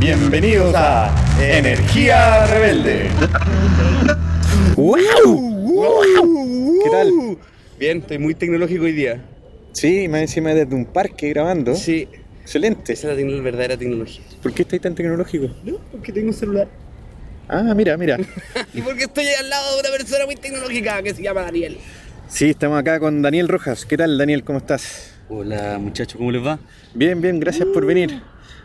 Bienvenidos a Energía Rebelde. ¿Qué tal? Bien, estoy muy tecnológico hoy día. Sí, más encima desde un parque grabando. Sí, Excelente. esa es la verdadera tecnología. ¿Por qué estáis tan tecnológico? No, porque tengo un celular. Ah, mira, mira. Y porque estoy al lado de una persona muy tecnológica que se llama Daniel. Sí, estamos acá con Daniel Rojas. ¿Qué tal, Daniel? ¿Cómo estás? Hola muchachos, ¿cómo les va? Bien, bien, gracias por venir.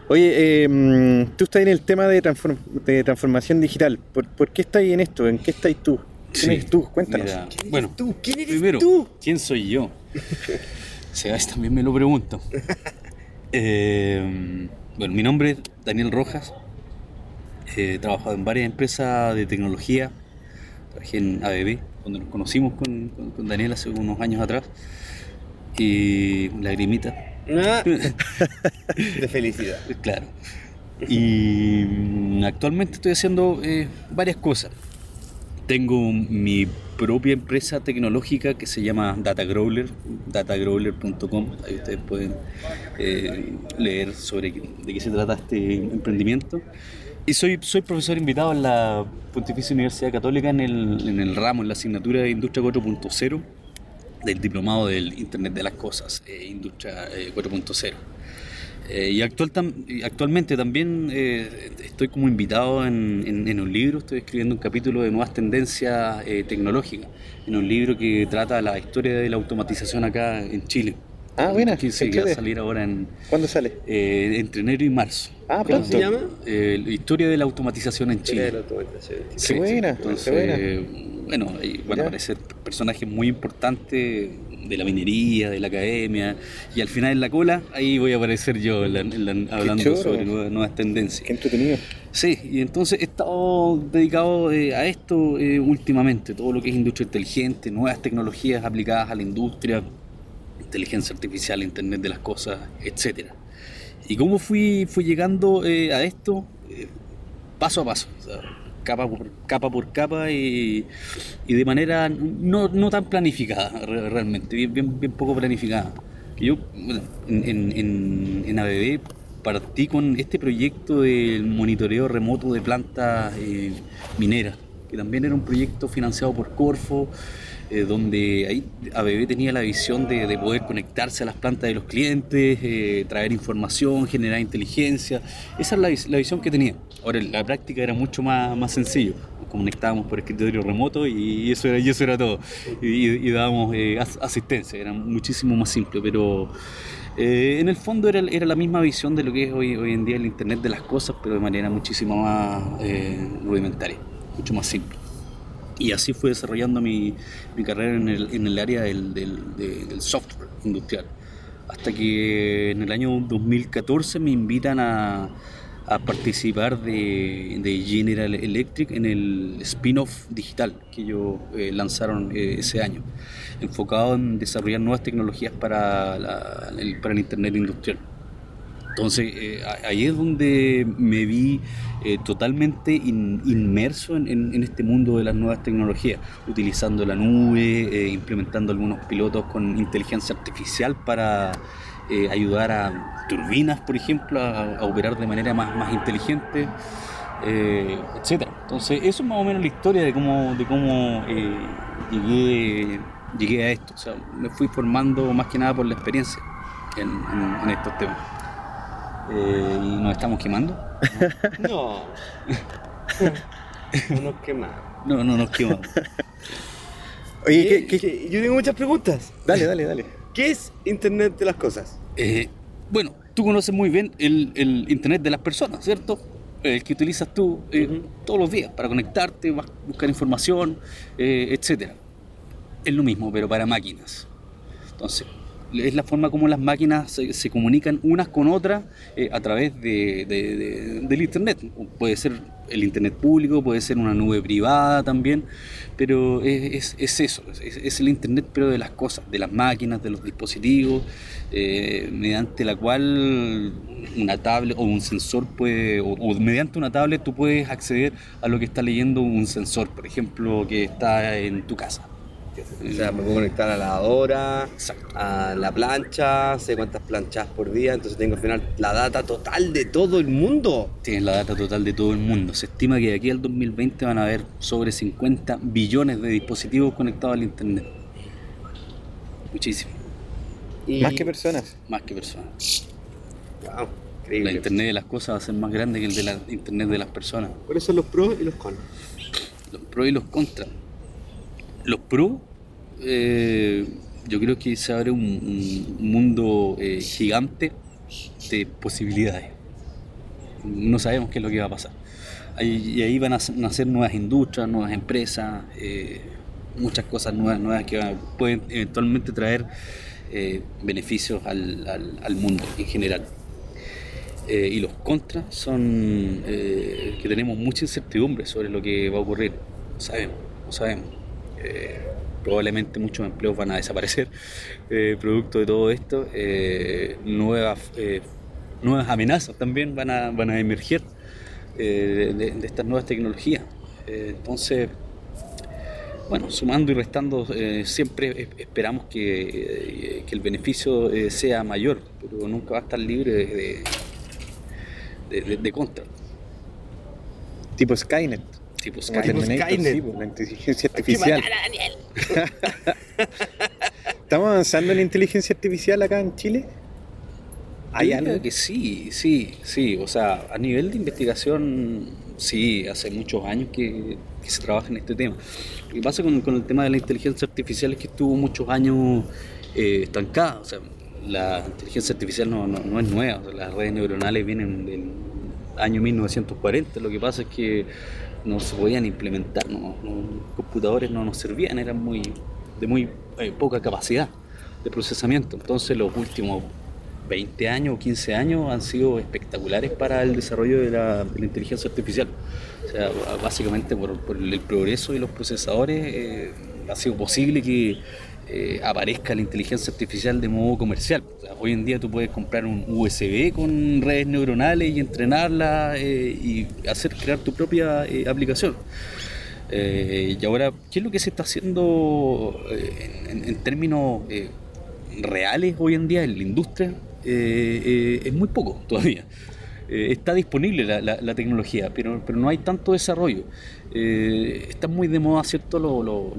Oye, eh, mm, tú estás en el tema de, transform- de transformación digital. ¿Por, por qué estás en esto? ¿En qué estás tú? ¿Quién eres tú? Cuéntanos. Mira, bueno, ¿Tú? ¿Quién eres primero, tú? ¿quién soy yo? Sebas también me lo pregunto. Eh, bueno, mi nombre es Daniel Rojas. He trabajado en varias empresas de tecnología. Trabajé en ABB, donde nos conocimos con, con- con Daniel hace unos años atrás. Y Lagrimita, Ah, de felicidad. Claro. Y actualmente estoy haciendo eh, varias cosas. Tengo mi propia empresa tecnológica que se llama Datagrowler, datagrowler.com. Ahí ustedes pueden eh, leer sobre de qué se trata este emprendimiento. Y soy, soy profesor invitado en la Pontificia Universidad Católica en el, en el ramo, en la asignatura de Industria 4.0 del diplomado del Internet de las Cosas, eh, Industria eh, 4.0. Eh, y actual tam- actualmente también eh, estoy como invitado en un libro, estoy escribiendo un capítulo de nuevas tendencias eh, tecnológicas, en un libro que trata la historia de la automatización acá en Chile. Ah, buena, Que, sí, que va a salir ahora en, ¿Cuándo sale? eh, entre enero y marzo. Ah, ¿Cómo se llama? Eh, la historia de la automatización en Chile. Qué buena, Entonces, qué buena. eh, bueno, ahí van a aparecer personajes muy importantes de la minería, de la academia, y al final en la cola, ahí voy a aparecer yo en la- la- hablando choro. sobre nuevas, nuevas tendencias. Qué entretenido. Sí, y entonces he estado dedicado eh, a esto eh, últimamente, todo lo que es industria inteligente, nuevas tecnologías aplicadas a la industria, inteligencia artificial, Internet de las cosas, etcétera. ¿Y cómo fui, fui llegando eh, a esto? Eh, paso a paso, capa por capa, por capa y, de manera no, no tan planificada re- realmente, bien, bien, poco planificada. Yo en, en, en ABB partí con este proyecto del monitoreo remoto de plantas eh, mineras, que también era un proyecto financiado por Corfo, eh, donde ahí ABB tenía la visión de, de poder conectarse a las plantas de los clientes, eh, traer información, generar inteligencia. Esa es la, vis- la visión que tenía. Ahora, la práctica era mucho más, más sencillo. Nos conectábamos por escritorio remoto y eso era, eso era todo. Y, dábamos eh, as- asistencia, era muchísimo más simple, pero en el fondo era, era la misma visión de lo que es hoy, hoy en día el Internet de las cosas, pero de manera muchísimo más rudimentaria, mucho más simple. Y así fue desarrollando mi, mi carrera en el, en el área del, del- de- del software industrial. Hasta que en el año 2014 me invitan a, a participar de, de General Electric en el spin-off digital que ellos eh, lanzaron eh, ese año, enfocado en desarrollar nuevas tecnologías para, la- el, para el Internet industrial. Entonces, eh, ahí es donde me vi eh, totalmente in- inmerso en, este mundo de las nuevas tecnologías, utilizando la nube, eh, implementando algunos pilotos con inteligencia artificial para eh, ayudar a turbinas, por ejemplo, a, operar de manera más, inteligente, eh, etc. Entonces, eso es más o menos la historia de cómo, de cómo llegué, llegué a esto. O sea, me fui formando más que nada por la experiencia en, estos temas. Y nos estamos quemando. No. no nos quemamos. No, no nos quemamos. Oye, ¿Qué- ¿qué, qué- qué- Yo tengo muchas preguntas. Dale, dale, dale. ¿Qué es Internet de las cosas? Eh, bueno, tú conoces muy bien el, el Internet de las personas, ¿cierto? El que utilizas tú eh, todos los días para conectarte, bus- buscar información, eh, etc. Es lo mismo, pero para máquinas. Entonces, es la forma como las máquinas se, se comunican unas con otras eh, a través de, de- de- del Internet. Puede ser el Internet público, puede ser una nube privada también, pero es, es- es eso, es, es el Internet pero de las cosas, de las máquinas, de los dispositivos, eh, mediante la cual una tablet o un sensor puede, o, o mediante una tablet tú puedes acceder a lo que está leyendo un sensor, por ejemplo, que está en tu casa. O sea, me puedo conectar a la lavadora, Exacto. a la plancha, sé cuántas planchas por día, entonces tengo al final la data total de todo el mundo. Tienes la data total de todo el mundo. Se estima que de aquí al 2020 van a haber sobre 50 billones de dispositivos conectados al Internet. Muchísimo, Y- Más que personas. más que personas. Wow, La increíble. Internet de las cosas va a ser más grande que el de la Internet de las personas. ¿Cuáles son los pros y los cons? Los pros y los contras. Los pros, eh, yo creo que se abre un, un mundo eh, gigante de posibilidades. No sabemos qué es lo que va a pasar. Ahí- y ahí van a nacer nuevas industrias, nuevas empresas, eh, muchas cosas nuevas, nuevas que pueden eventualmente traer beneficios al, al- mundo en general. Y los contras son que tenemos mucha incertidumbre sobre lo que va a ocurrir. No sabemos, no sabemos. Eh, probablemente muchos empleos van a desaparecer eh, producto de todo esto. Eh, nuevas, nuevas amenazas también van a, van a emerger de, estas nuevas tecnologías. Entonces, bueno, sumando y restando, siempre es- esperamos que, que el beneficio sea mayor, pero nunca va a estar libre de, de. Tipo Skynet. Tipo Skynet. Skynet. sí, la inteligencia artificial. ¿Estamos avanzando en la inteligencia artificial acá en Chile? ¿Hay Yo creo algo? que sí, sí, sí. O sea, a nivel de investigación, sí, hace muchos años que, que se trabaja en este tema. Lo que pasa con, con el tema de la inteligencia artificial es que estuvo muchos años eh, estancada. O sea, la inteligencia artificial no, no- no es nueva. O sea, las redes neuronales vienen del año 1940. Lo que pasa es que no se podían implementar. No, computadores no nos servían, eran muy de muy eh, poca capacidad de procesamiento. Entonces, los últimos 20 años o 15 años han sido espectaculares para el desarrollo de la, inteligencia artificial. O sea, básicamente por, por el progreso de los procesadores eh, ha sido posible que eh, aparezca la inteligencia artificial de modo comercial. Hoy en día tú puedes comprar un USB con redes neuronales y entrenarla eh, y hacer crear tu propia eh, aplicación. Y ahora, ¿qué es lo que se está haciendo en, términos reales hoy en día en la industria? Es muy poco todavía. Está disponible la, tecnología, pero, no hay tanto desarrollo. Están muy de moda, ¿cierto? Lo-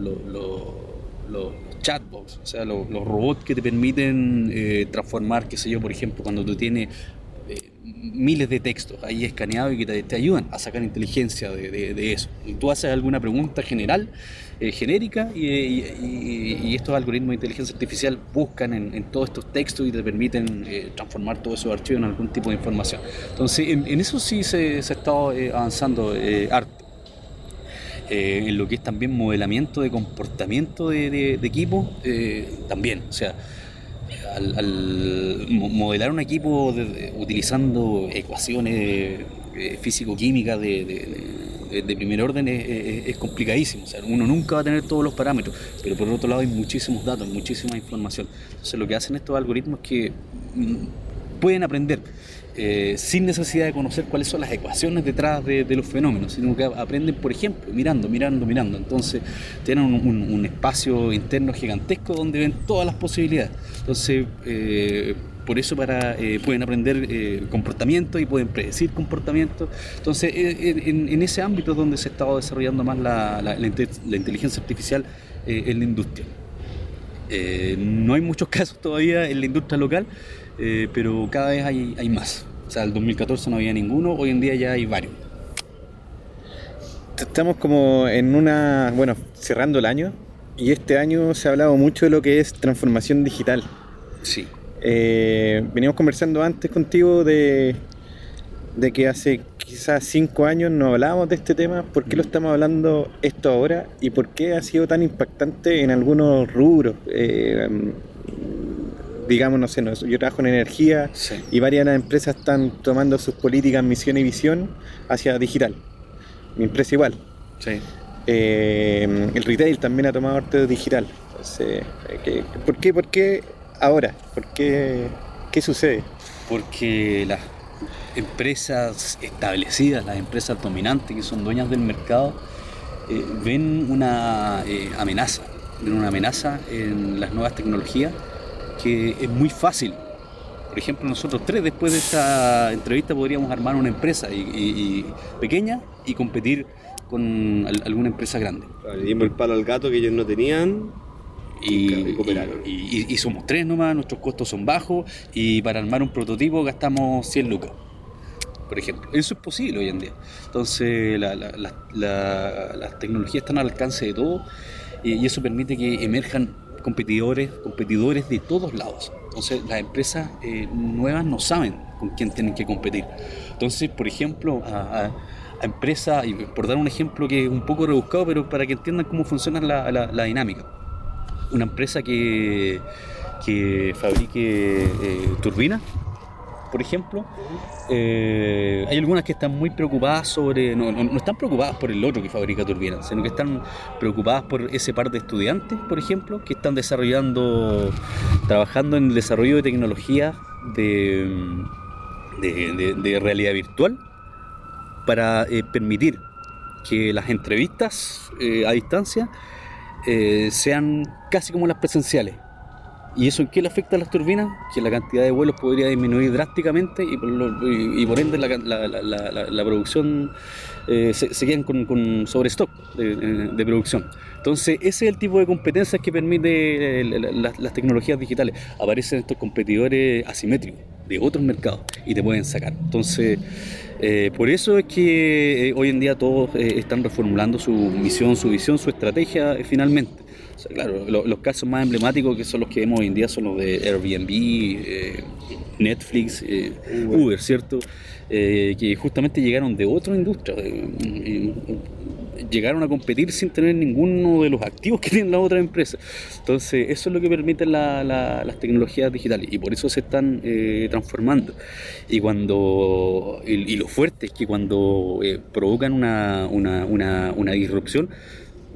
chatbots, o sea, lo- los robots que te permiten eh, transformar, qué sé yo, por ejemplo, cuando tú tienes eh, miles de textos ahí escaneados y que te, ayudan a sacar inteligencia de, eso. Y tú haces alguna pregunta general, eh, genérica, y, estos algoritmos de inteligencia artificial buscan en, en todos estos textos y te permiten eh, transformar todos esos archivos en algún tipo de información. Entonces, en, eso sí se, se ha estado avanzando. Eh, en lo que es también modelamiento de comportamiento de, de- equipo, eh, también. O sea, al, al mo- modelar un equipo de- utilizando ecuaciones eh, físico-químicas de, de- primer orden es, es- es complicadísimo. O sea, uno nunca va a tener todos los parámetros, pero por otro lado hay muchísimos datos, muchísima información. Entonces lo que hacen estos algoritmos es que mm, pueden aprender. Eh, sin necesidad de conocer cuáles son las ecuaciones detrás de, los fenómenos, sino que aprenden, por ejemplo, mirando, mirando, mirando. Entonces, tienen un, espacio interno gigantesco donde ven todas las posibilidades. Entonces, eh, por eso para, eh, pueden aprender eh, comportamiento y pueden predecir comportamiento. Entonces, eh, en, en ese ámbito es donde se ha estado desarrollando más la, la- la inte- la inteligencia artificial en la industria. No hay muchos casos todavía en la industria local, eh, pero cada vez hay, hay más. O sea, el 2014 no había ninguno, hoy en día ya hay varios. Estamos como en una, bueno, cerrando el año y este año se ha hablado mucho de lo que es transformación digital. Sí. Eh, veníamos conversando antes contigo de, de que hace quizás cinco años no hablábamos de este tema. ¿Por qué lo estamos hablando esto ahora? ¿Y por qué ha sido tan impactante en algunos rubros? Eh, digamos, no sé, no, yo trabajo en energía Sí. y varias de las empresas están tomando sus políticas, misión y visión hacia digital. Mi empresa igual. Sí. Eh, el retail también ha tomado arte digital. Entonces, eh, ¿por, qué, ¿Por qué ahora? ¿Por qué, ¿Qué sucede? porque las empresas establecidas, las empresas dominantes que son dueñas del mercado, eh, ven una amenaza, ven una amenaza en las nuevas tecnologías que es muy fácil. Por ejemplo, nosotros tres después de esta entrevista podríamos armar una empresa y, y- y pequeña y competir con al- alguna empresa grande. Claro, Le dimos el palo al gato que ellos no tenían. Y, y cooperaron. y- somos tres nomás, nuestros costos son bajos y para armar un prototipo gastamos 100 lucas, por ejemplo. Eso es posible hoy en día. Entonces la- la- la- la- las tecnologías están al alcance de todos y, y eso permite que emerjan competidores, competidores de todos lados. Entonces las empresas eh, nuevas no saben con quién tienen que competir. Entonces, por ejemplo, a, a- empresas, y por dar un ejemplo que es un poco rebuscado, pero para que entiendan cómo funciona la- la- la dinámica una empresa que, que fabrique eh, turbinas, por ejemplo, eh, hay algunas que están muy preocupadas sobre, no, están preocupadas por el otro que fabrica turbinas, sino que están preocupadas por ese par de estudiantes, por ejemplo, que están desarrollando, trabajando en el desarrollo de tecnologías de, realidad virtual para eh, permitir que las entrevistas eh, a distancia sean casi como las presenciales. ¿Y eso en qué le afecta a las turbinas? Que la cantidad de vuelos podría disminuir drásticamente y por, ende la, la- la- producción eh, se, se quedan con, con sobrestock de, de producción. Entonces, ese es el tipo de competencias que permite eh, la- la- las, tecnologías digitales. Aparecen estos competidores asimétricos de otros mercados y te pueden sacar. Entonces, eh, por eso es que eh, hoy en día todos eh, están reformulando su misión, su visión, su estrategia eh, finalmente. Sea, claro, lo- los casos más emblemáticos que son los que vemos hoy en día son los de Airbnb, eh, Netflix, eh, Uber, ¿cierto? Eh, que justamente llegaron de otra industria. llegaron a competir sin tener ninguno de los activos que tienen las otras empresas. Entonces, eso es lo que permiten la- la- las tecnologías digitales y por eso se están transformando. Y cuando y, y lo fuerte es que cuando provocan una, una, una, una disrupción,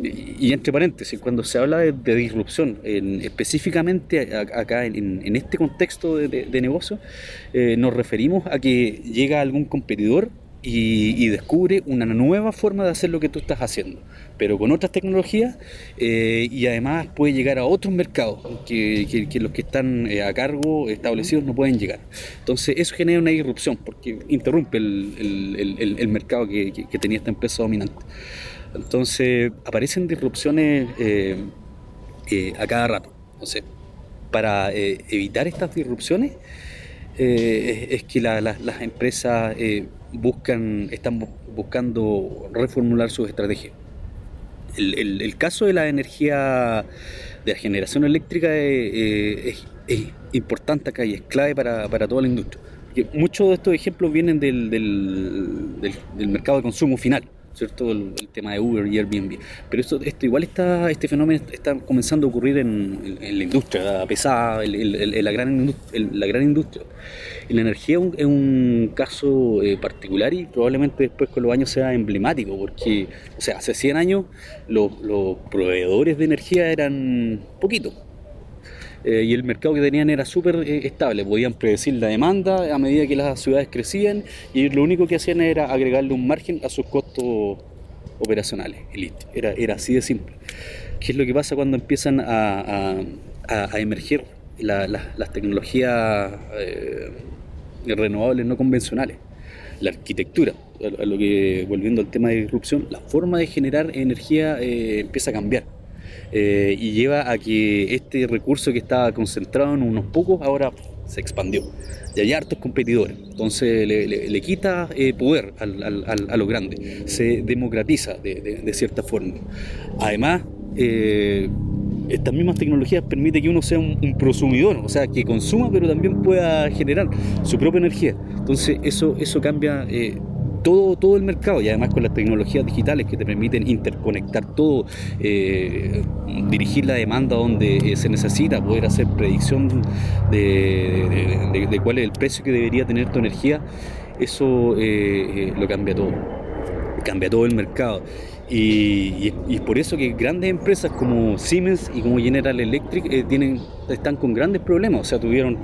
y, entre paréntesis, cuando se habla de, disrupción, en- específicamente acá en, este contexto de, negocio, eh, nos referimos a que llega algún competidor y, descubre una nueva forma de hacer lo que tú estás haciendo, pero con otras tecnologías eh, y además puede llegar a otros mercados que, los que están eh, a cargo establecidos no pueden llegar. Entonces eso genera una disrupción porque interrumpe el, mercado que tenía esta empresa dominante. Entonces aparecen disrupciones eh, eh, a cada rato. Entonces, para eh, evitar estas disrupciones es, que la- la- las empresas buscan, están bu- buscando reformular sus estrategias. El, caso de la energía de la generación eléctrica es, importante acá y es clave para, toda la industria. Muchos de estos ejemplos vienen del, del- del- del mercado de consumo final, ¿cierto? El, tema de Uber y Airbnb. Pero esto, esto igual está, este fenómeno está comenzando a ocurrir en, la industria pesada, en, la, gran, la gran industria. Y la energía es un, caso eh, particular y probablemente después con los años sea emblemático, porque, o sea, hace 100 años los proveedores de energía eran poquitos. Eh, y el mercado que tenían era súper eh, estable, podían predecir la demanda a medida que las ciudades crecían y lo único que hacían era agregarle un margen a sus costos operacionales. y listo. Era, era así de simple. ¿Qué es lo que pasa cuando empiezan a, a- a- a emerger la- la- las tecnologías eh, renovables no convencionales? La arquitectura, a lo que volviendo al tema de disrupción, la forma de generar energía eh, empieza a cambiar. Eh, y lleva a que este recurso que estaba concentrado en unos pocos ahora se expandió. Y hay hartos competidores. Entonces le, le- quita eh, poder al- al- a los grandes. Se democratiza de, de- de cierta forma. Además, eh, estas mismas tecnologías permiten que uno sea un, un prosumidor, o sea, que consuma pero también pueda generar su propia energía. Entonces eso, eso cambia eh, todo, todo el mercado y además con las tecnologías digitales que te permiten interconectar todo, eh, dirigir la demanda donde eh, se necesita, poder hacer predicción de, cuál es el precio que debería tener tu energía, eso eh, lo cambia todo cambia todo el mercado. Y, y- por eso que grandes empresas como Siemens y como General Electric eh, tienen, están con grandes problemas. O sea, tuvieron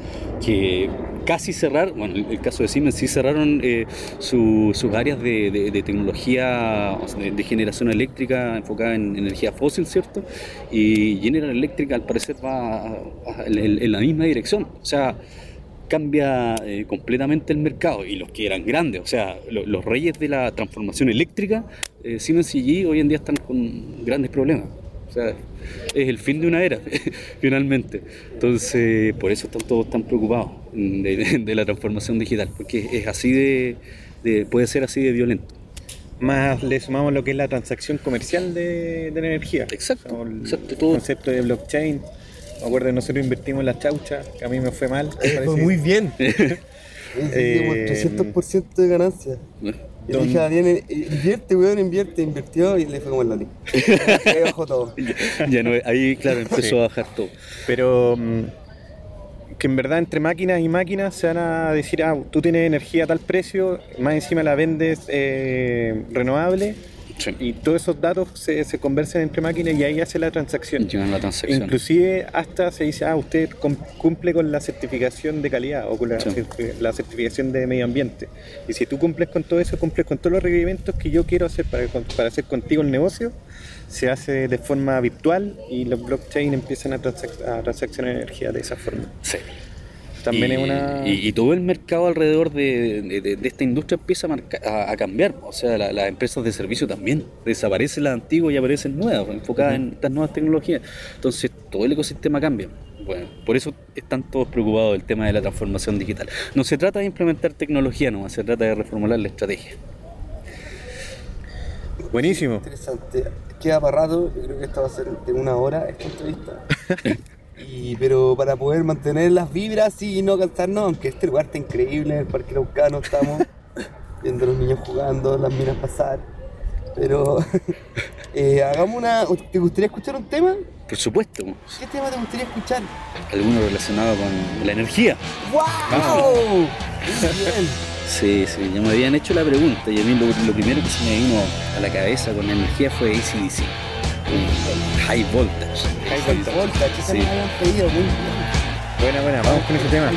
que casi cerrar, bueno, el, caso de Siemens sí cerraron eh, su- sus áreas de, de- de tecnología o de, generación eléctrica enfocada en energía fósil, ¿cierto? Y General Electric al parecer va en la misma dirección. O sea, cambia eh, completamente el mercado y los que eran grandes, o sea, lo- los reyes de la transformación eléctrica, eh, Siemens y GE hoy en día están con grandes problemas. O sea, es el fin de una era, finalmente. Entonces, por eso están todos tan preocupados de, de- de la transformación digital, porque es así de, de- puede ser así de violento. Más le sumamos lo que es la transacción comercial de, de la energía. Exacto, O el exacto, todo. concepto de blockchain. Me acuerdo que nosotros invertimos en la chaucha, que a mí me fue mal. Eh, fue muy bien. Eh, Hicimos 300% de ganancia. Y le dije a Daniel, eh, invierte, weón, invierte, invirtió y le fue como el Lali. Ahí bajó todo. ya no, ahí, claro, empezó Sí. a bajar todo. Pero mm, que en verdad entre máquinas y máquinas se van a decir, ah, tú tienes energía a tal precio, más encima la vendes eh, renovable Sí. y todos esos datos se, se conversan entre máquinas y ahí hace la transacción. La transacción. Inclusive hasta se dice, ah, usted cum- cumple con la certificación de calidad o con la, Sí. certi- la certificación de medio ambiente. Y si tú cumples con todo eso, cumples con todos los requerimientos que yo quiero hacer para, para hacer contigo el negocio, se hace de forma virtual y los blockchain empiezan a, transac- a transaccionar energía de esa forma. Sí. También y, es una... y- y todo el mercado alrededor de, de- de- de esta industria empieza a, marca- a- a cambiar. O sea, la- las empresas de servicio también. Desaparecen las antiguas y aparecen nuevas, enfocadas en estas nuevas tecnologías. Entonces, todo el ecosistema cambia. Bueno, por eso están todos preocupados del tema de la transformación digital. No se trata de implementar tecnología, no, se trata de reformular la estrategia. Buenísimo. Interesante. Queda para rato, yo creo que esto va a ser de una hora esta entrevista. Y, pero para poder mantener las vibras y no cansarnos, aunque este lugar está increíble, en el Parque Araucano estamos viendo a los niños jugando, las minas pasar. Pero eh, hagamos una. ¿Te gustaría escuchar un tema? Por supuesto, ¿Qué tema te gustaría escuchar? alguno relacionado con la energía. ¡Wow! Muy bien. Sí, sí, ya me habían hecho la pregunta y a mí lo, lo primero que se me vino a la cabeza con energía fue ACDC. High voltage. High voltage, esa Sí. me la habían pedido, muy bien. Buena, buena, vamos con ese tema.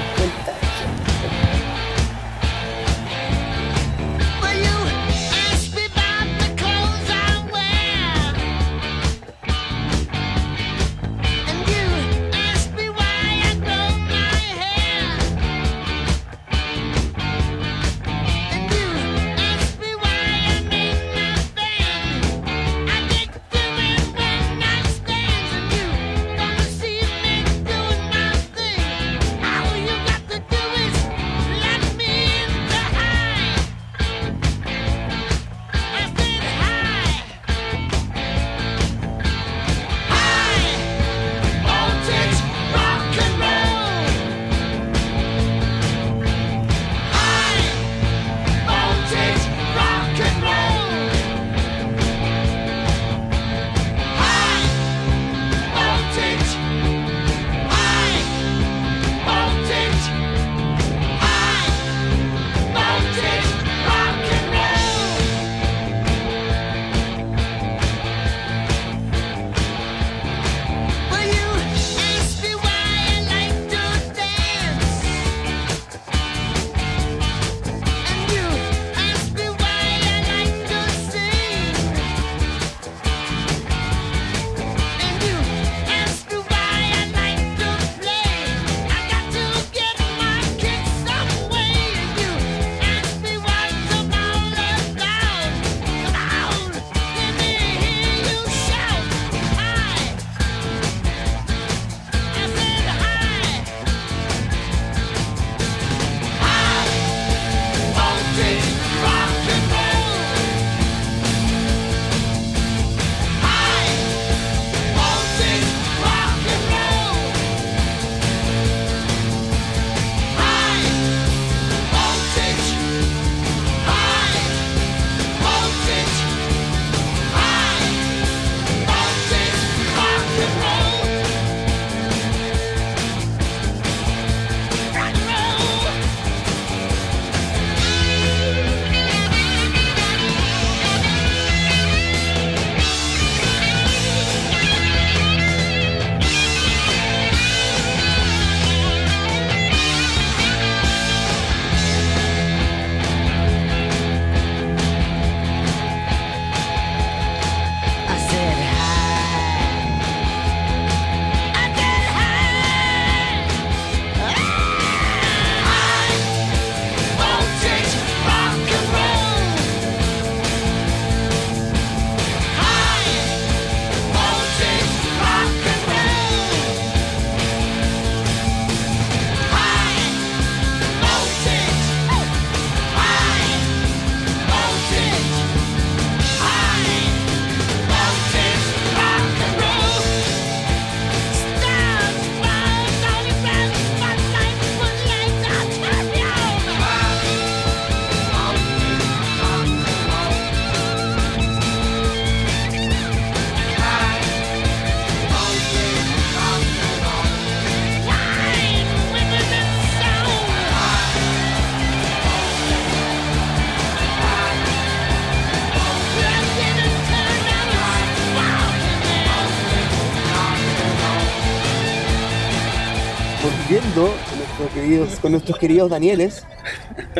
Con nuestros queridos Danieles,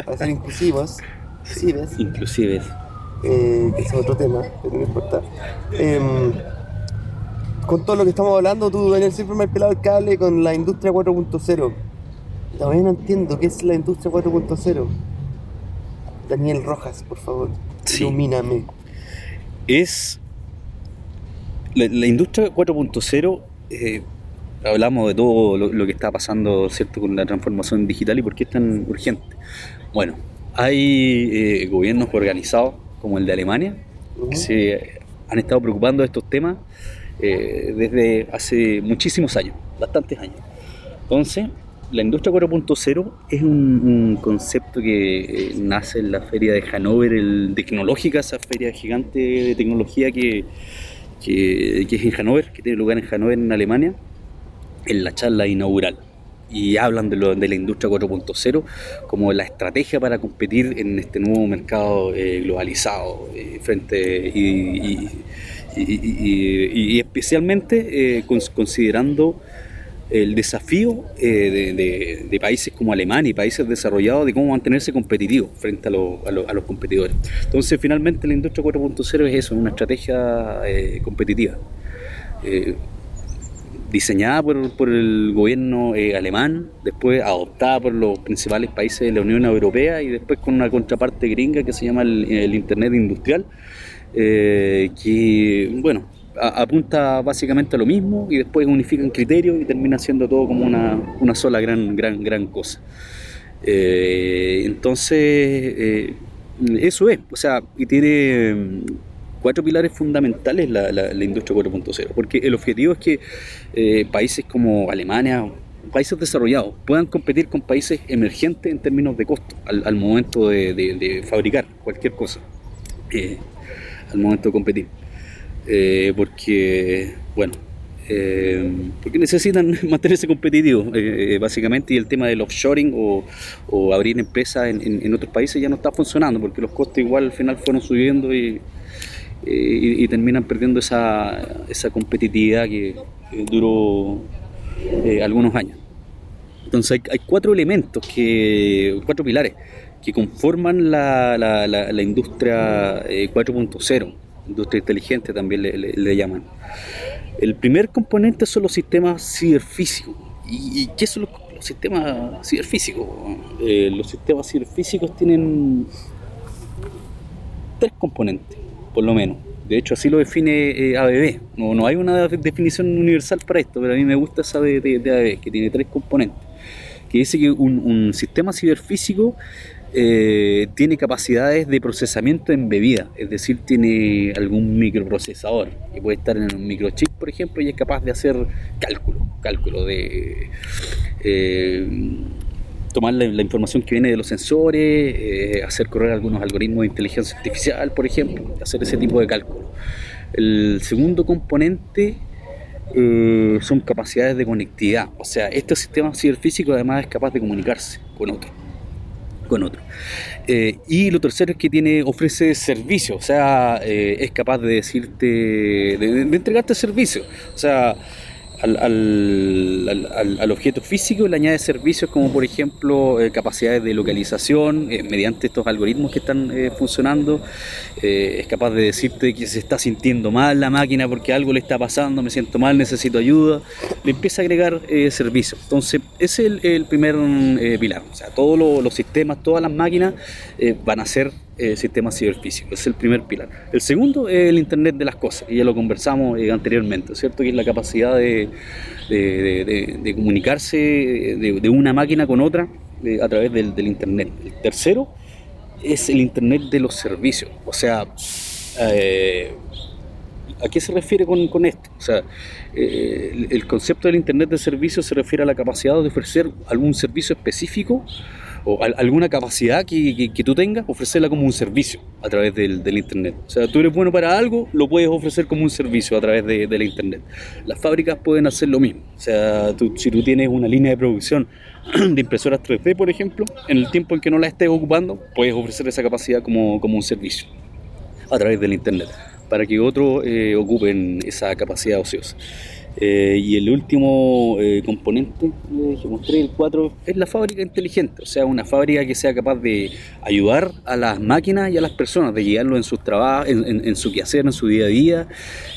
para ser inclusivos, inclusives, Inclusive. eh, que es otro tema, pero no importa. Em, con todo lo que estamos hablando, tú, Daniel, siempre me has pelado el cable con la industria 4.0. Todavía no entiendo qué es la industria 4.0. Daniel Rojas, por favor, Sí. ilumíname. es la, la industria 4.0 eh, hablamos de todo lo, lo que está pasando cierto con la transformación digital y por qué es tan urgente. Bueno hay eh, gobiernos organizados como el de Alemania que se han estado preocupando de estos temas eh, desde hace muchísimos años bastantes años. Entonces la industria 4.0 es un, un concepto que eh, nace en la feria de Hannover, el tecnológica, esa feria gigante de tecnología que, que, que es en Hannover, que tiene lugar en Hannover, en Alemania, en la charla inaugural. Y hablan de, la industria 4.0 como la estrategia para competir en este nuevo mercado eh, globalizado, eh, frente y, especialmente eh, cons- considerando el desafío eh, de, países como Alemania y países desarrollados de cómo mantenerse competitivos frente a, lo- a a los competidores. Entonces, finalmente, la industria 4.0 es eso, una estrategia eh, competitiva. Diseñada por, por el gobierno eh, alemán, después adoptada por los principales países de la Unión Europea y después con una contraparte gringa que se llama el, Internet Industrial, eh, que, bueno, apunta básicamente a lo mismo y después unifican criterios y termina siendo todo como una, una sola gran, gran, gran cosa. Eh, entonces, eso es, o sea, y tiene cuatro pilares fundamentales la, la- la industria 4.0, porque el objetivo es que eh, países como Alemania, países desarrollados, puedan competir con países emergentes en términos de costo al, momento de, fabricar cualquier cosa, eh, al momento de competir. Eh, porque, bueno, porque necesitan mantenerse competitivos, eh, básicamente, y el tema del offshoring o, abrir empresas en, en- otros países ya no está funcionando, porque los costos igual al final fueron subiendo y, y, y terminan perdiendo esa, esa competitividad que, duró eh, algunos años. Entonces hay, hay cuatro elementos, que, cuatro pilares que conforman la, la- la- la industria eh, 4.0, industria inteligente también le llaman. El primer componente son los sistemas ciberfísicos. ¿Y, y qué son los, los sistemas ciberfísicos? Eh, los sistemas ciberfísicos tienen tres componentes, por lo menos. De hecho, así lo define eh, ABB. No, no hay una de- definición universal para esto, pero a mí me gusta esa de, ABB, que tiene tres componentes. Que dice que un, sistema ciberfísico eh, tiene capacidades de procesamiento embebida, es decir, tiene algún microprocesador, que puede estar en un microchip, por ejemplo, y es capaz de hacer cálculo, cálculo de eh, tomar la, información que viene de los sensores, eh, hacer correr algunos algoritmos de inteligencia artificial, por ejemplo, hacer ese tipo de cálculo. El segundo componente eh, son capacidades de conectividad, o sea, este sistema ciberfísico además es capaz de comunicarse con otro con otro. Eh, y lo tercero es que tiene, ofrece servicio, o sea, es capaz de decirte, de, de entregarte servicio. O sea, al, al- al- al- objeto físico le añade servicios como por ejemplo eh, capacidades de localización eh, mediante estos algoritmos que están eh, funcionando. Eh, es capaz de decirte que se está sintiendo mal la máquina porque algo le está pasando, me siento mal, necesito ayuda. Le empieza a agregar eh, servicios. Entonces, ese es el, el primer eh, pilar. O sea, todos lo- los sistemas, todas las máquinas van a ser sistemas ciberfísicos. Es el primer pilar. El segundo es el Internet de las cosas, y ya lo conversamos anteriormente, ¿cierto? Que es la capacidad de, de- comunicarse de, una máquina con otra eh, a través del, del Internet. El tercero es el Internet de los servicios. O sea, eh, ¿a qué se refiere con, con esto? O sea, eh, el, el concepto del Internet de servicios se refiere a la capacidad de ofrecer algún servicio específico o al- alguna capacidad que, que- que tú tengas, ofrecerla como un servicio a través del, del Internet. O sea, tú eres bueno para algo, lo puedes ofrecer como un servicio a través de, de la Internet. Las fábricas pueden hacer lo mismo. O sea, tú- si tú tienes una línea de producción de impresoras 3D, por ejemplo, en el tiempo en que no la estés ocupando, puedes ofrecer esa capacidad como, como un servicio a través del Internet, para que otros eh, ocupen esa capacidad ociosa. Eh, y el último eh, componente que mostré, el 4, es la fábrica inteligente, o sea, una fábrica que sea capaz de ayudar a las máquinas y a las personas, de guiarlos en sus trabajos, en, su quehacer, en su día a día,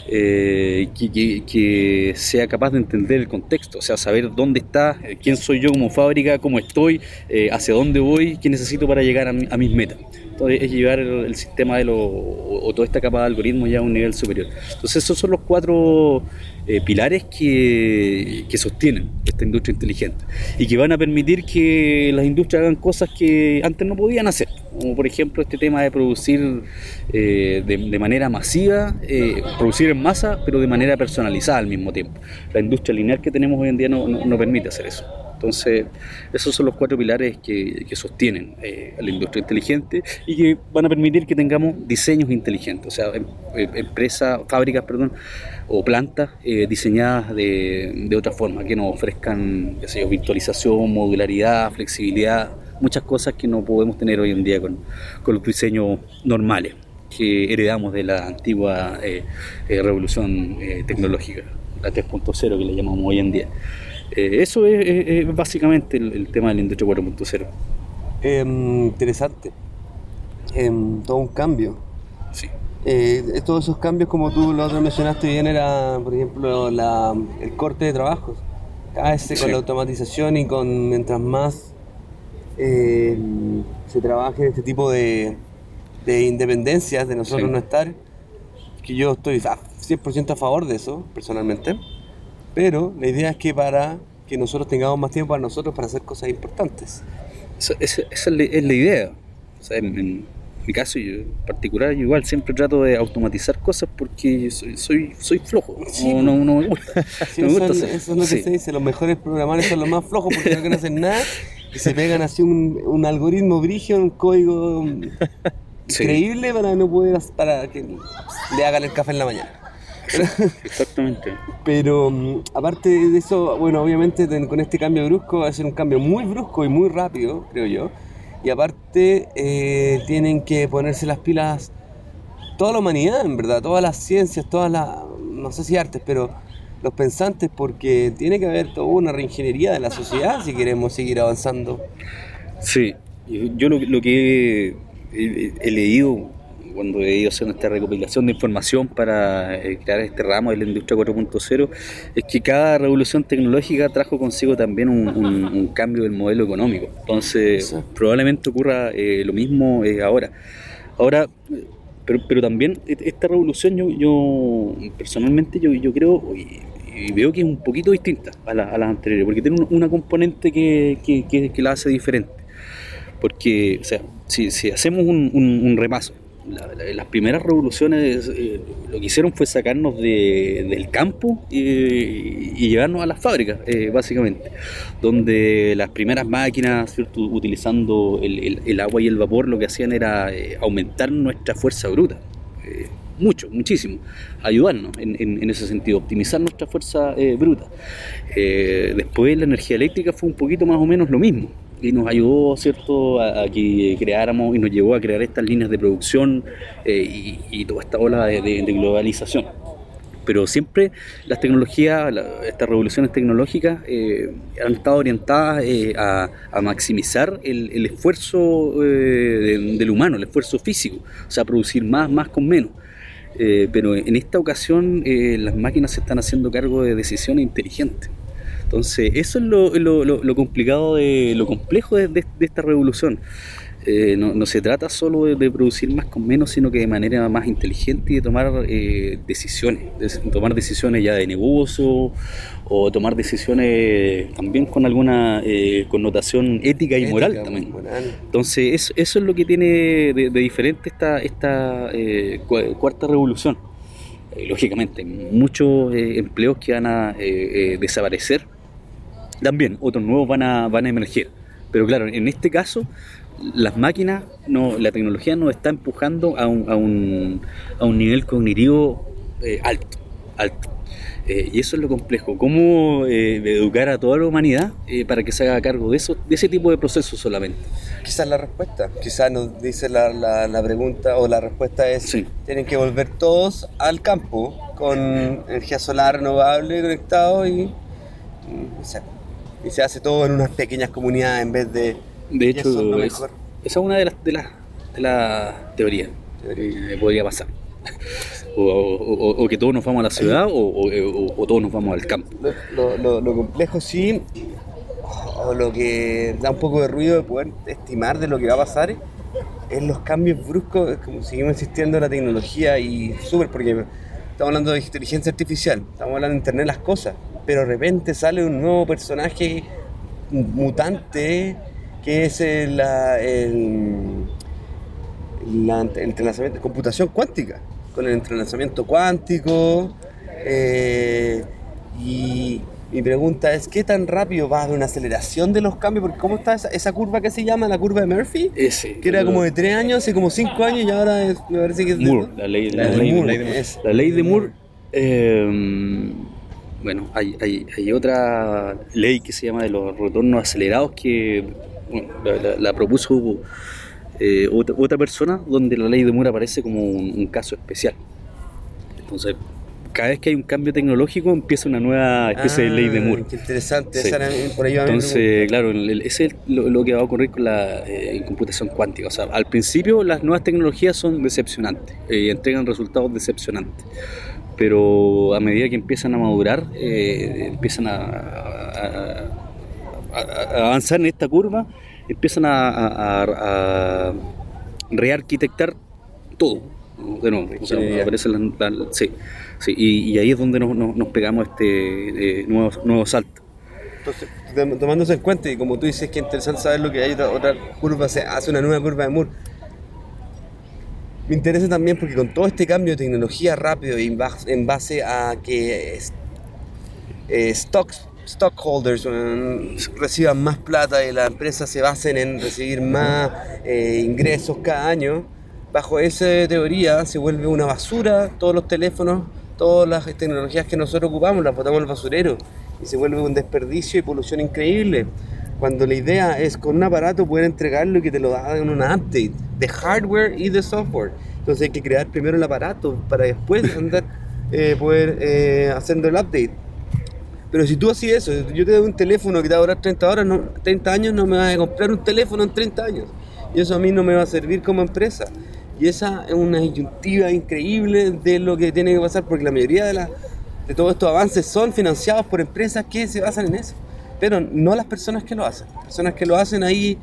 eh, que, sea capaz de entender el contexto, o sea, saber dónde está, quién soy yo como fábrica, cómo estoy, hacia dónde voy, qué necesito para llegar a mis metas. Es llevar el, sistema de lo, o, toda esta capa de algoritmos ya a un nivel superior. Entonces, esos son los cuatro eh, pilares que, que sostienen esta industria inteligente y que van a permitir que las industrias hagan cosas que antes no podían hacer, como por ejemplo este tema de producir eh, de, de manera masiva, eh, producir en masa, pero de manera personalizada al mismo tiempo. La industria lineal que tenemos hoy en día no- no permite hacer eso. Entonces, esos son los cuatro pilares que, que sostienen eh, a la industria inteligente y que van a permitir que tengamos diseños inteligentes, o sea, em- em- empresas, fábricas, perdón, o plantas eh, diseñadas de, de otra forma, que nos ofrezcan qué sé yo, virtualización, modularidad, flexibilidad, muchas cosas que no podemos tener hoy en día con, con los diseños normales que heredamos de la antigua eh, eh, revolución eh, tecnológica, la 3.0 que le llamamos hoy en día. Eh, eso es, es- es básicamente el, el tema de la industria 4.0. Em, interesante. Em, todo un cambio. Sí. Eh, todos esos cambios, como tú lo otro mencionaste bien, era, por ejemplo, la- el corte de trabajos. Cada vez se- con Sí. la automatización y con mientras más eh, se trabaje en este tipo de, de independencias, de nosotros Sí. no estar, que yo estoy a 100% a favor de eso, personalmente, pero la idea es que para que nosotros tengamos más tiempo para nosotros para hacer cosas importantes. Esa, esa- esa es, la, es idea. O sea, en, en mi caso yo, en particular, yo igual siempre trato de automatizar cosas porque soy, soy, soy flojo. Sí. No, no, no me gusta. Sí, no me eso, gusta es- hacer- eso es lo que sí. se dice, los mejores programadores son los más flojos porque no quieren hacer nada y se pegan así un, un algoritmo brigio, un código increíble para no poder para que le hagan el café en la mañana. Exactamente. Pero mm, aparte de eso, bueno, obviamente ten- con este cambio brusco va a ser un cambio muy brusco y muy rápido, creo yo. Y aparte eh, tienen que ponerse las pilas toda la humanidad, en verdad, todas las ciencias, todas las, no sé si artes, pero los pensantes, porque tiene que haber toda una reingeniería de la sociedad si queremos seguir avanzando. Sí, yo, yo lo, lo que he, he- he leído cuando he ido haciendo esta recopilación de información para eh, crear este ramo de la industria 4.0 es que cada revolución tecnológica trajo consigo también un, un- un cambio del modelo económico. Entonces, Sí. probablemente ocurra eh, lo mismo eh, ahora. Ahora, pero, pero también e- esta revolución yo, yo personalmente yo, yo creo y, veo que es un poquito distinta a, la- a las anteriores, porque tiene un- una componente que, que- que- que la hace diferente. Porque, o sea, si, si hacemos un, un- un repaso, la- la- las primeras revoluciones eh, lo que hicieron fue sacarnos de- del campo y, llevarnos a las fábricas, eh, básicamente, donde las primeras máquinas, utilizando el, agua y el vapor, lo que hacían era eh, aumentar nuestra fuerza bruta. eh, mucho, muchísimo, ayudarnos en, ese sentido, optimizar nuestra fuerza bruta. Después la energía eléctrica fue un poquito más o menos lo mismo y nos ayudó cierto a, que creáramos y nos llevó a crear estas líneas de producción eh, y, toda esta ola de, de- de globalización pero siempre las tecnologías, estas revoluciones tecnológicas eh, han estado orientadas eh, a, maximizar el, esfuerzo de- del humano, el esfuerzo físico, o sea, producir más, más con menos. Pero en esta ocasión las máquinas se están haciendo cargo de decisiones inteligentes. Entonces, eso es lo, lo- lo- lo complicado, de, lo complejo de, de- de esta revolución. Eh, no, no se trata solo de, de producir más con menos, sino que de manera más inteligente y de tomar eh, decisiones, de tomar decisiones ya de negocio o tomar decisiones también con alguna eh, connotación ética y moral también. moral. Entonces, eso, eso es lo que tiene de, de diferente esta, esta eh, cua- cuarta revolución. Eh, lógicamente, muchos empleos que van a eh, eh, desaparecer, también otros nuevos van a, van a emerger. Pero claro, en este caso, las máquinas, no, la tecnología nos está empujando a un, a un, a un nivel cognitivo eh, alto. alto. Eh, y eso es lo complejo. ¿Cómo eh, educar a toda la humanidad para que se haga cargo de eso, de ese tipo de procesos solamente? Quizás la respuesta, quizás nos dice la, la- la pregunta o la respuesta es Sí. tienen que volver todos al campo con energía solar renovable conectado y, y se hace todo en unas pequeñas comunidades en vez de De hecho, eso es lo es- mejor. esa es una de las, de las, de las teorías que podría pasar. O, o- que todos nos vamos a la ciudad o, o- todos nos vamos al campo. Lo, lo- lo- complejo sí, o lo que da un poco de ruido de poder estimar de lo que va a pasar, es los cambios bruscos, como seguimos insistiendo en la tecnología y súper, porque estamos hablando de inteligencia artificial, estamos hablando de Internet las cosas, pero de repente sale un nuevo personaje mutante que es el, la- el, la- el entrelazamiento de computación cuántica, con el entrelazamiento cuántico. eh, y mi pregunta es, ¿qué tan rápido va a haber una aceleración de los cambios? Porque ¿cómo está esa, esa curva que se llama la curva de Murphy? Ese, Que era como de tres años, hace como cinco años y ahora es- me parece que es de- Moore, la ley, la de ley de Moore, La ley de Moore, eh, bueno, hay, hay, hay otra ley que se llama de los retornos acelerados que bueno, la, la- la propuso eh, otra, otra persona donde la ley de Moore aparece como un, un caso especial. Entonces, cada vez que hay un cambio tecnológico empieza una nueva especie de ley de Ah, Moore. Qué interesante, Sí. esa por ahí va. Entonces, claro, ese es lo, lo que va a ocurrir con la eh, computación cuántica. O sea, al principio las nuevas tecnologías son decepcionantes, eh, entregan resultados decepcionantes. Pero a medida que empiezan a madurar, eh, empiezan a, a- a- a avanzar en esta curva, empiezan a, rearquitectar todo. De nuevo, o sea, Ingeniería. aparecen las- las- sí, sí, y, y ahí es donde nos, nos- nos pegamos este eh, nuevo, nuevo salto. Entonces, tom- tomándose en cuenta, y como tú dices, que es interesante saber lo que hay otra, otra curva, se hace una nueva curva de Moore. Me interesa también porque con todo este cambio de tecnología rápido y en base, a que eh, stocks, stockholders eh, reciban más plata y las empresas se basen en recibir más eh, ingresos cada año, bajo esa teoría se vuelve una basura todos los teléfonos, todas las tecnologías que nosotros ocupamos, las botamos al basurero y se vuelve un desperdicio y polución increíble. Cuando la idea es con un aparato poder entregarlo y que te lo da en una update de hardware y de software. Entonces hay que crear primero el aparato para después andar eh, poder eh, haciendo el update. Pero si tú haces eso, yo te doy un teléfono que te va a durar 30, horas, no, 30 años, no me vas a comprar un teléfono en 30 años. Y eso a mí no me va a servir como empresa. Y esa es una disyuntiva increíble de lo que tiene que pasar, porque la mayoría de, la- de todos estos avances son financiados por empresas que se basan en eso. Pero no las personas que lo hacen. Las personas que lo hacen ahí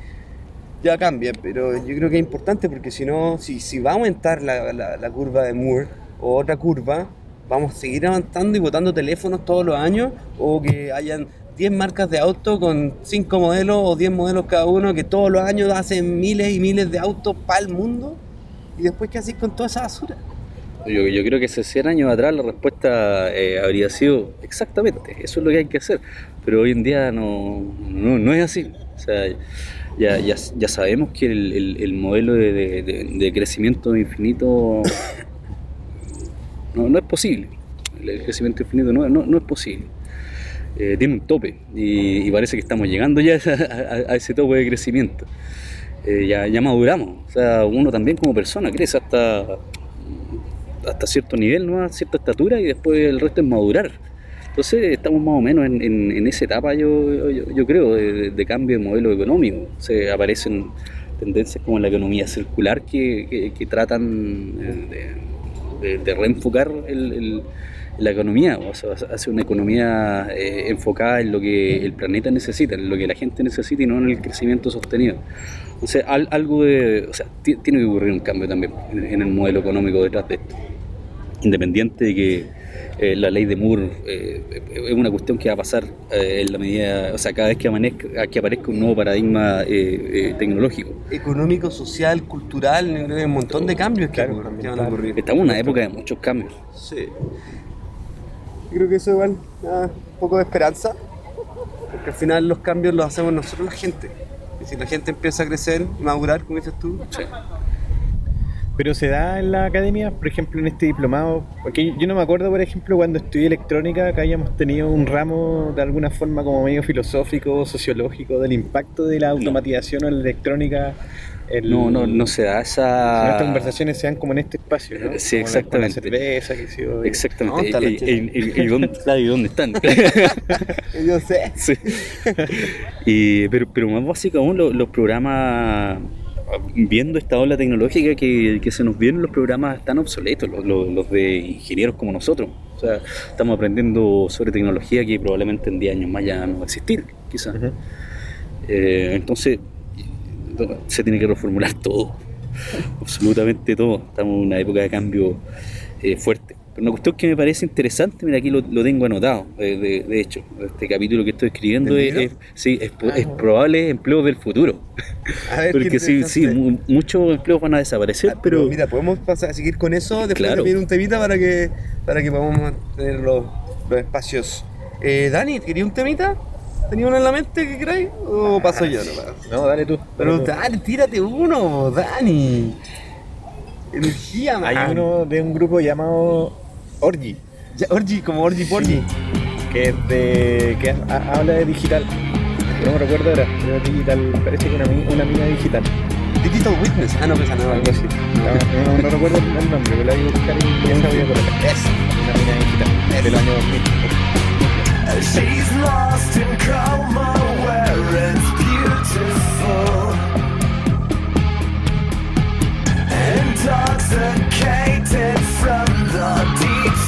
ya cambia, pero yo creo que es importante porque si no, si, va a aumentar la, la- la curva de Moore o otra curva, vamos a seguir avanzando y botando teléfonos todos los años o que hayan 10 marcas de auto con 5 modelos o 10 modelos cada uno que todos los años hacen miles y miles de autos para el mundo y después qué haces con toda esa basura. Yo, yo creo que hace 100 años atrás la respuesta eh, habría sido exactamente, eso es lo que hay que hacer, pero hoy en día no, no, no es así. O sea, ya, ya, ya sabemos que el, el- el modelo de, de- crecimiento infinito no, no es posible. El, crecimiento infinito no, no, es posible. Eh, tiene un tope y, parece que estamos llegando ya a ese tope de crecimiento. Eh, ya, ya maduramos. O sea, uno también como persona crece hasta hasta cierto nivel, ¿no? a cierta estatura y después el resto es madurar. Entonces estamos más o menos en, en- en esa etapa, yo, yo, yo creo, de, de cambio de modelo económico. Se aparecen tendencias como la economía circular que, que- que tratan eh, de, de- de reenfocar el- el- la economía, o sea, hace una economía eh, enfocada en lo que el planeta necesita, en lo que la gente necesita y no en el crecimiento sostenido. Sea, al- algo de, o sea, ti- tiene que ocurrir un cambio también en, en el modelo económico detrás de esto. Independiente de que eh, la ley de Moore eh, es una cuestión que va a pasar eh, en la medida, o sea, cada vez que, amanezca, que aparezca un nuevo paradigma eh, eh, tecnológico. Económico, social, cultural, hay un montón de cambios que, Claro, que van a ocurrir. Estamos en una época de muchos cambios. Sí. Yo creo que eso igual da un poco de esperanza, porque al final los cambios los hacemos nosotros la gente. Y si la gente empieza a crecer, madurar, como dices tú, Sí. Pero se da en la academia, por ejemplo, en este diplomado, porque yo no me acuerdo, por ejemplo, cuando estudié electrónica, que hayamos tenido un ramo de alguna forma como medio filosófico, sociológico, del impacto de la automatización o la electrónica. No, no, no se da Sino Estas esa... conversaciones se dan como en este espacio, ¿no? Sí, Como la- la exactamente. cerveza, que sí, o- Exactamente. No, y, chela. y- y- y dónde, claro, ¿y dónde están? Yo sé. Sí. Y, pero, pero más básico aún, lo- los, programas, viendo esta ola tecnológica que, que se nos vienen, los programas están obsoletos, los, los- los de ingenieros como nosotros. O sea, estamos aprendiendo sobre tecnología que probablemente en 10 años más ya no va a existir, quizás. Eh, entonces, se tiene que reformular todo, absolutamente todo. Estamos en una época de cambio eh, fuerte. Pero una cuestión que me parece interesante, mira, aquí lo, lo tengo anotado, eh, de, de hecho, este capítulo que estoy escribiendo ¿Del es, sí, es, es probable empleo del futuro. A ver, qué Porque sí, sí, muchos empleos van a desaparecer, Ah, pero, mira, podemos pasar, seguir con eso después Claro. de pedir un temita para que para que podamos tener los, los espacios. Eh, Dani, ¿quería un temita? ¿Tenía uno en la mente que queráis? ¿O paso yo nomás? No, dale tú. Pero dale, tírate uno, Dani. Energía, man. Hay uno de un grupo llamado Orgy, Ya, Orgy, como Orgy Porgy. que, es de, que ha- ha- habla de digital. No me recuerdo ahora, pero digital, parece que una, una mina digital, Digital Witness. Ah, no, pues no. algo así. No, no- no recuerdo el nombre, pero la voy a buscar y esa voy a colocar. Eso. Una mina digital, del año 2000. She's lost in coma where it's beautiful. Intoxicated from the deep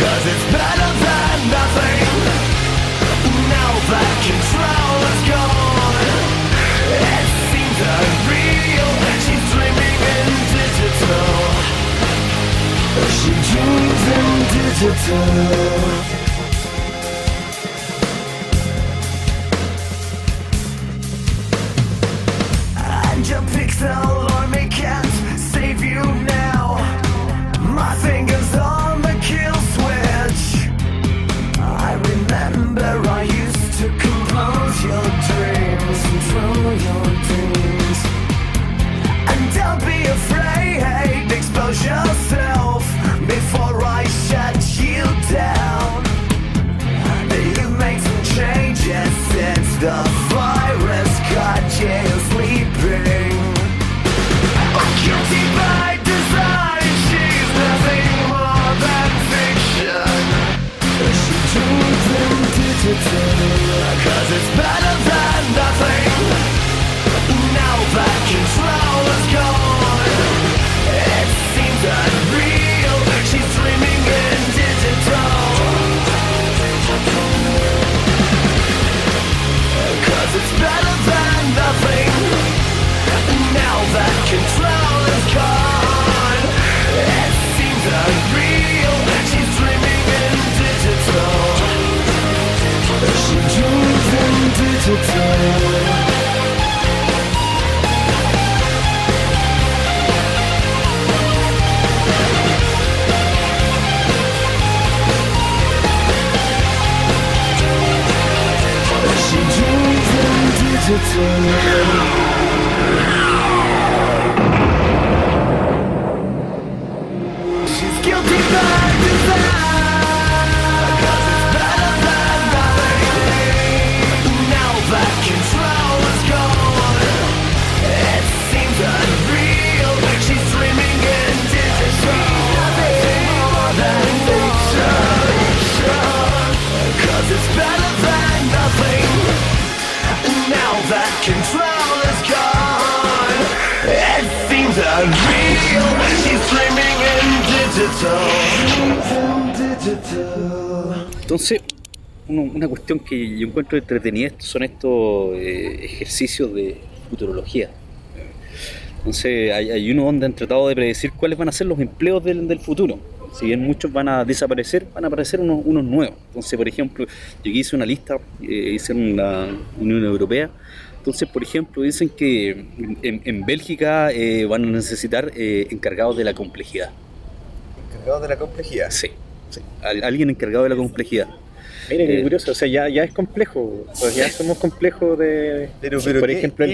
cause it's better than nothing. Now that control is gone, it seems unreal. In digital. She dreams in digital. Entonces, uno- una cuestión que yo encuentro entretenida son estos eh, ejercicios de futurología. Entonces hay, hay uno donde han tratado de predecir cuáles van a ser los empleos del, del futuro. Si bien muchos van a desaparecer, van a aparecer unos, unos nuevos. Entonces, por ejemplo, yo aquí hice una lista, eh, hice en la Unión Europea. Entonces, por ejemplo, dicen que en, en Bélgica eh, van a necesitar eh, encargados de la complejidad. Encargado de la complejidad. Sí, sí. Al- alguien encargado de la complejidad. Mira qué Eh, curioso, o sea, ya, ya es complejo, pues ya somos complejos de, Pero, pero por ¿qué- ejemplo,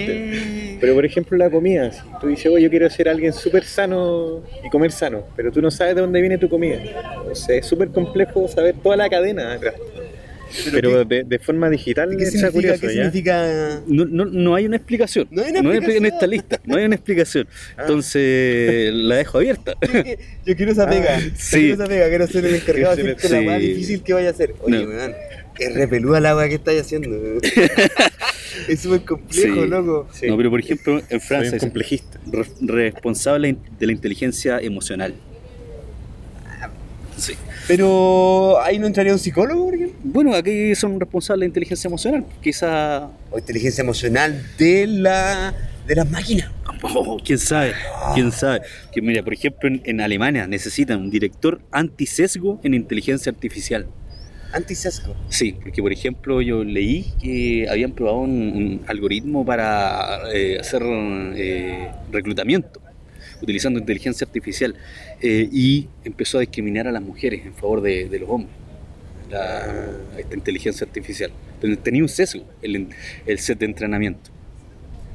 pero por ejemplo la comida, si tú dices, oye, yo quiero ser alguien súper sano y comer sano, pero tú no sabes de dónde viene tu comida, entonces es súper complejo saber toda la cadena atrás, pero, de, de forma digital ¿Qué significa? curioso, ¿Qué ¿ya? significa? No, no, no hay una explicación. No hay una en explicación. esta lista. No hay una explicación. Ah. Entonces la dejo abierta. Yo quiero esa pega. Yo sí. quiero esa pega, quiero ser el encargado de la más difícil que vaya a hacer. Oye, No. weón, es repeluda la weá que estáis haciendo. es súper complejo, Sí. loco. Sí. No, pero por ejemplo, en Soy Francia un es complejista. re- responsable de la inteligencia emocional. Sí. Pero ahí no entraría un psicólogo, por ejemplo. Bueno, aquí son responsables de inteligencia emocional. Quizá. O inteligencia emocional de la de las máquinas. Oh, quién sabe, quién sabe. Que mira, por ejemplo, en, en Alemania necesitan un director antisesgo en inteligencia artificial. Antisesgo. Sí, porque por ejemplo yo leí que habían probado un, un algoritmo para eh, hacer eh, reclutamiento utilizando inteligencia artificial eh, y empezó a discriminar a las mujeres en favor de, de los hombres. La- esta inteligencia artificial. Pero tenía un sesgo el, el set de entrenamiento.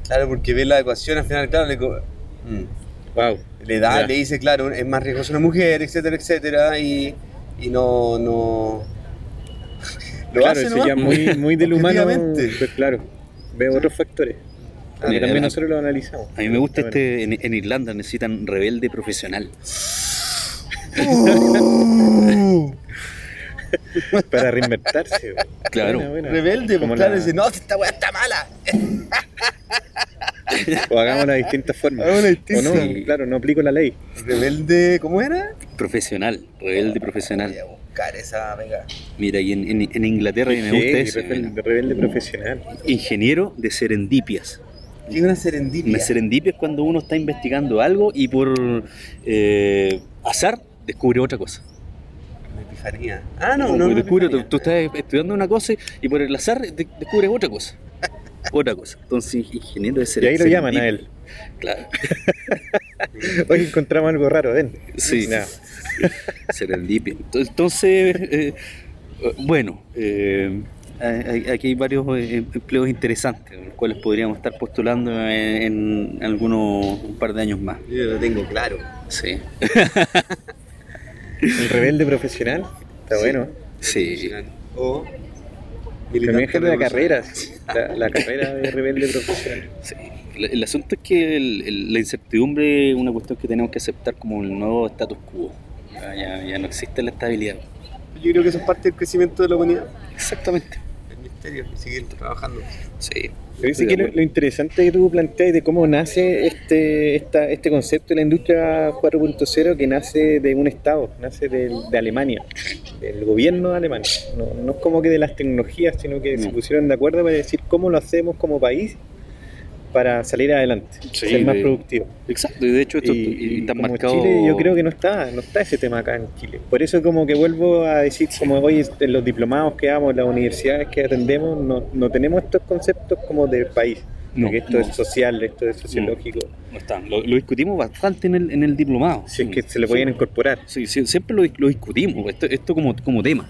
Claro, porque ve la ecuación al final, claro, le, mm. Wow. le da, le dice, claro, es más riesgoso una mujer, etcétera, etcétera, y, y no, no. Lo claro, hace, ¿no? ya muy, muy del humano, pues claro, veo otros factores. Mira, que también a- nosotros lo analizamos. A mí me gusta este, en, en Irlanda necesitan rebelde profesional. Para reinvertirse. güey. Claro. Buena, buena. Rebelde, Como claro, la- dice, no, esta weá está mala. O hagámoslo de distintas formas. O distintas- no, Sí. claro, no aplico la ley. Rebelde, ¿cómo era? Profesional, rebelde profesional. Voy a buscar esa, venga. Mira, y en, en- en Inglaterra y me gusta eso. rebelde, mira. rebelde profesional. Ingeniero de serendipias. ¿Qué es una serendipia? Una serendipia es cuando uno está investigando algo y por eh, azar descubre otra cosa. Una epifanía. Ah, no, no. una descubre, tú, estás estudiando una cosa y por el azar de- descubres otra cosa. Otra cosa. Entonces, ingeniero de Y ser ahí lo llaman a él. Claro. Hoy encontramos algo raro, ven. Sí. Nada. Serendipia. Entonces, eh, eh, bueno, eh, aquí hay varios eh, empleos interesantes, los cuales podríamos estar postulando en, en algunos un par de años más. Yo lo tengo claro. Sí. El rebelde profesional. Está bueno. Sí. O. Me militante dejan la carrera, sí. la, la carrera de rebelde profesional. Sí. El, el asunto es que el- el- la incertidumbre es una cuestión que tenemos que aceptar como el nuevo status quo. Ya, ya- ya no existe la estabilidad. Yo creo que eso es parte del crecimiento de la humanidad. Exactamente. El misterio, y seguir trabajando. Sí. Pero dice Estoy que lo, lo interesante que tú planteas de cómo nace este, esta, este concepto de la industria 4.0 que nace de un Estado, nace de, Alemania, del gobierno de Alemania. No, no es como que de las tecnologías, sino que se pusieron de acuerdo para decir cómo lo hacemos como país para salir adelante, Sí, ser más de- productivo. Exacto. Y de hecho, esto Y, está marcado. Chile yo creo que no está, no está ese tema acá en Chile. Por eso como que vuelvo a decir, como hoy en los diplomados que damos, las universidades que atendemos, no, no tenemos estos conceptos como de país. No, porque esto no. es social, esto es sociológico. No están. Lo, lo discutimos bastante en el, en el diplomado. Si es que se le podían incorporar. Sí, sí, siempre lo, lo discutimos, esto, esto como, como tema.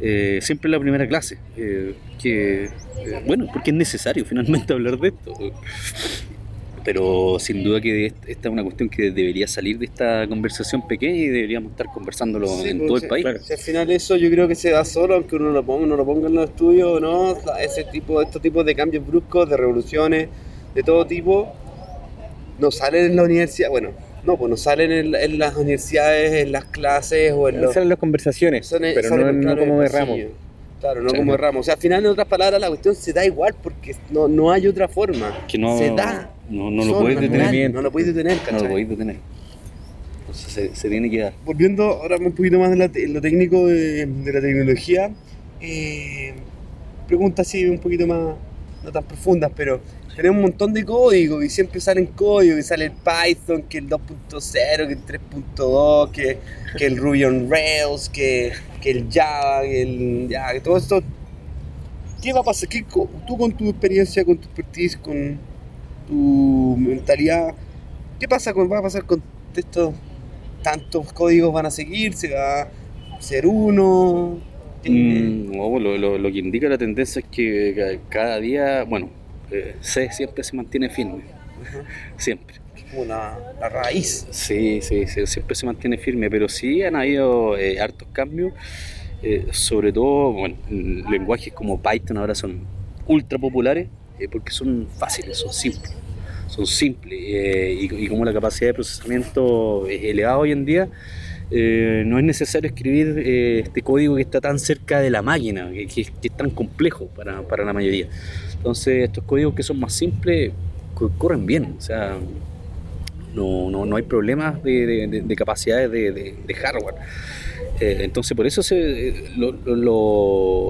Eh, siempre en la primera clase. eh, que, eh, bueno, porque es necesario finalmente hablar de esto. Pero sin duda que est- esta es una cuestión que debería salir de esta conversación pequeña y deberíamos estar conversándolo Sí, en pues, todo el país. claro. Si al final eso yo creo que se da solo, aunque uno lo ponga, no lo ponga en los estudios o no, ese tipo, estos tipos de cambios bruscos, de revoluciones, de todo tipo, no salen en la universidad, bueno, no, pues no salen en, en las universidades, en las clases o en los... Son las conversaciones, son- pero salen, no, no claro, como de ramo. Claro, no Sí. como de ramo. O sea, al final, en otras palabras, la cuestión se da igual porque no, no hay otra forma. Que no, se da. no, no lo puedes natural, detener. No lo puedes detener, No ¿cachai? lo podéis detener. Entonces se, se tiene que dar. volviendo ahora un poquito más de la te- en lo técnico de, de la tecnología, eh, pregunta así un poquito más no tan profundas, pero tenemos un montón de código y siempre salen códigos, y sale el Python, que el 2.0, que el 3.2, que, que el Ruby on Rails, que, que el Java, que el, ya, que todo esto. ¿Qué va a pasar? ¿Qué tú con tu experiencia, con tu expertise, con tu mentalidad, ¿qué pasa con, va a pasar con estos tantos códigos van a seguir? ¿Se va a ser uno? Mm, no, lo, lo- lo que indica la tendencia es que ca- cada día, bueno, eh, C siempre se mantiene firme, siempre. Es como la, la raíz. Sí, sí, sí, siempre se mantiene firme, pero sí han habido eh, hartos cambios, eh, sobre todo, bueno, lenguajes como Python ahora son ultra populares eh, porque son fáciles, son simples, son simples y, y como la capacidad de procesamiento es elevada hoy en día, no es necesario escribir este código que está tan cerca de la máquina, que, que- que es tan complejo para, para la mayoría. Entonces, estos códigos que son más simples co- corren bien, o sea, no, no, no hay problemas de, de- de- de capacidades de, hardware. Eh, entonces, por eso eh,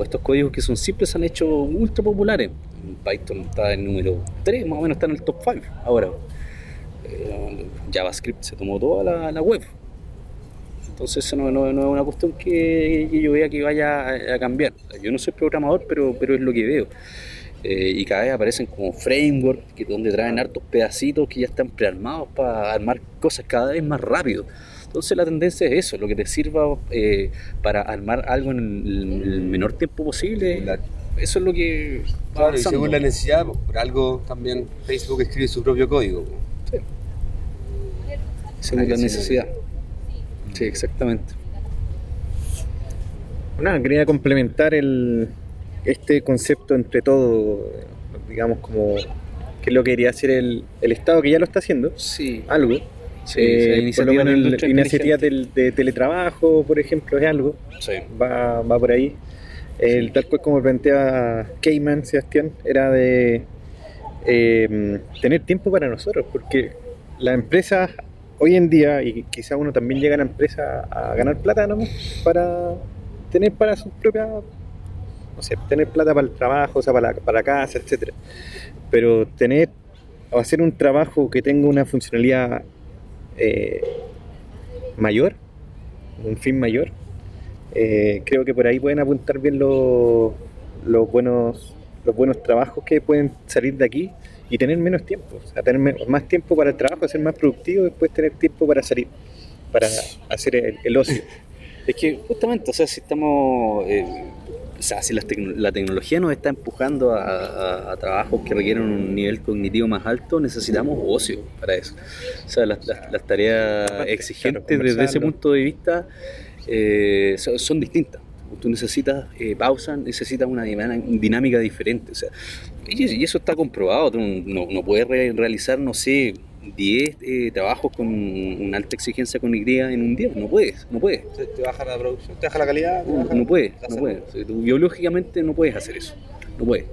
estos códigos que son simples se han hecho ultra populares. Python está en número 3, más o menos está en el top 5 ahora. Eh, JavaScript se tomó toda la, web. Entonces, eso no, no- no es una cuestión que yo vea que vaya a, a cambiar. Yo no soy programador, pero, pero es lo que veo. Eh, y cada vez aparecen como frameworks que donde traen hartos pedacitos que ya están prearmados para armar cosas cada vez más rápido. Entonces la tendencia es eso, lo que te sirva eh, para armar algo en el, el menor tiempo posible. Eso es lo que va Claro, y según la necesidad, pues, por algo también Facebook escribe su propio código. pues. según la necesidad. Sí, exactamente. Nada, quería complementar el, este concepto entre todo, digamos, como que es lo que quería hacer el, el Estado, que ya lo está haciendo, Sí, algo. sí, Eh, iniciativas menos de del- teletrabajo, por ejemplo, es algo, Sí. va, va por ahí. El, tal cual como plantea Cayman, Sebastián, era de eh, tener tiempo para nosotros, porque las empresas hoy en día, y quizá uno también llega a la empresa a ganar plata ¿no? para tener para sus propias, no sé, tener plata para el trabajo, o sea, para la, para la casa, etcétera. Pero tener o hacer un trabajo que tenga una funcionalidad eh, mayor, un fin mayor, eh, creo que por ahí pueden apuntar bien los, los buenos los buenos trabajos que pueden salir de aquí y tener menos tiempo, o sea, tener más tiempo para el trabajo, ser más productivo y después tener tiempo para salir, para hacer el, el ocio. Es que justamente, o sea, si estamos, eh, o sea, si las tecno- la tecnología nos está empujando a, a- a trabajos que requieren un nivel cognitivo más alto, necesitamos ocio para eso. O sea, las, las- las tareas exigentes claro, desde ese punto de vista eh, son, son distintas. Tú necesitas eh, pausa, necesitas una dinámica diferente. O sea, y, y eso está comprobado. Tú no, no puedes re- realizar, no sé, 10 eh, trabajos con una alta exigencia cognitiva en un día. No puedes, no puedes. Te, baja la producción, te baja la calidad. No, baja no puedes, no puedes. Tú biológicamente no puedes hacer eso. No puedes.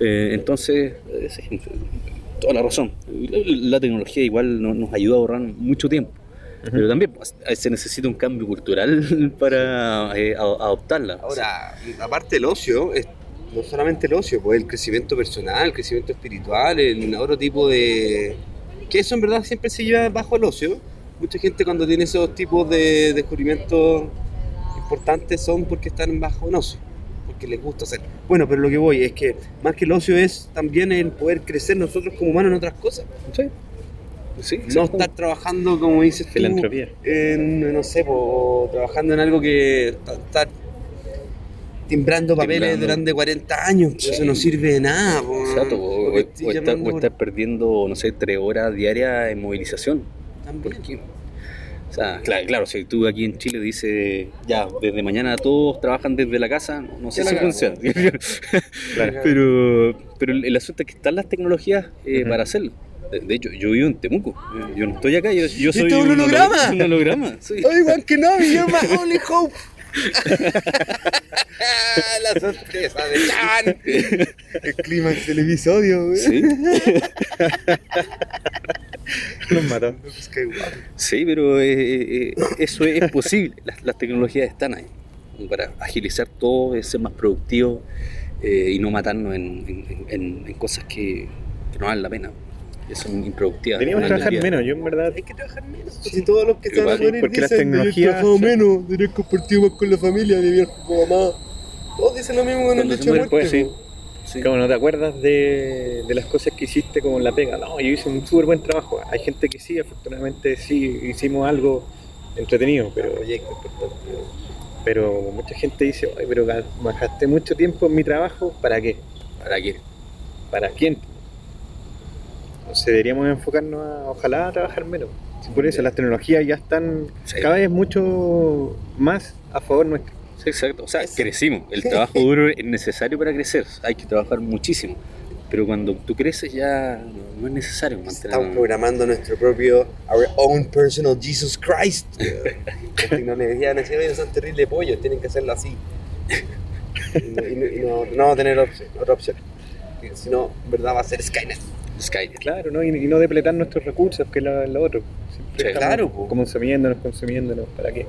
Eh, entonces, eh, sí, toda la razón. La, la tecnología igual no- nos ayuda a ahorrar mucho tiempo. Pero también pues, se necesita un cambio cultural para eh, a- adoptarla. Ahora, aparte del ocio, es no solamente el ocio, pues el crecimiento personal, el crecimiento espiritual, el otro tipo de... Que eso en verdad siempre se lleva bajo el ocio. Mucha gente cuando tiene esos tipos de descubrimientos importantes son porque están bajo el ocio, porque les gusta hacer. Bueno, pero lo que voy es que más que el ocio es también el poder crecer nosotros como humanos en otras cosas. Sí. Sí, No estar trabajando, como dices tú, Filantropía. en, no sé, po, trabajando en algo que estar timbrando papeles Timbrando. durante 40 años, Sí. eso no sirve de nada. po, Exacto, o, o estar, llamando o por- estar perdiendo, no sé, tres horas diarias en movilización. también. ¿Por qué? O sea, claro, claro, si tú aquí en Chile dices, ya, desde mañana todos trabajan desde la casa, no, no sé si funciona. Claro. pero, pero el asunto es que están las tecnologías eh, para hacerlo. De, de hecho, yo vivo en Temuco, eh, yo no estoy acá, yo, yo soy ¿Esto es un holo- holograma? un holograma, sí. Oigan que no, you're my only hope. La sorpresa de Chan. El clímax del episodio, güey. Sí, Nos mató. sí, pero eh, eh, eso es posible, las, las tecnologías están ahí para agilizar todo, ser más productivo. eh, y no matarnos en, en- en- en cosas que, que no valen la pena, son improductivas. Teníamos que trabajar menos, yo en verdad. Hay que trabajar menos. Si todos los que van a morir porque las dicen, tecnologías- "Yo he trabajado menos, tener compartido más con la familia, mi viejo con mamá. Todos dicen lo mismo con el se de muerte. pues, sí. Como no te acuerdas de, de las cosas que hiciste como en la pega. No, yo hice un súper buen trabajo. Hay gente que sí, afortunadamente sí hicimos algo entretenido, pero, Proyecto importante. pero mucha gente dice, Ay, pero ga- gasté mucho tiempo en mi trabajo, ¿para qué? ¿Para qué? ¿Para quién? Entonces deberíamos enfocarnos a, ojalá, a trabajar menos. Sí, por eso las tecnologías ya están Sí. cada vez mucho más a favor nuestro. Sí, exacto. O sea, crecimos. El trabajo duro es necesario para crecer. Hay que trabajar muchísimo. Pero cuando tú creces ya no, no es necesario mantener... Estamos programando nuestro propio, our own personal Jesus Christ. Las tecnologías nacionales son terribles pollos, tienen que hacerlo así. Y no, y no- no- vamos a tener opción- otra opción. Si no, en verdad va a ser Skynet. Skynet. Claro, ¿no? Y, y no depletar nuestros recursos, que es lo, lo otro. Siempre Sí, estamos claro, po. Consumiéndonos, consumiéndonos, ¿para qué?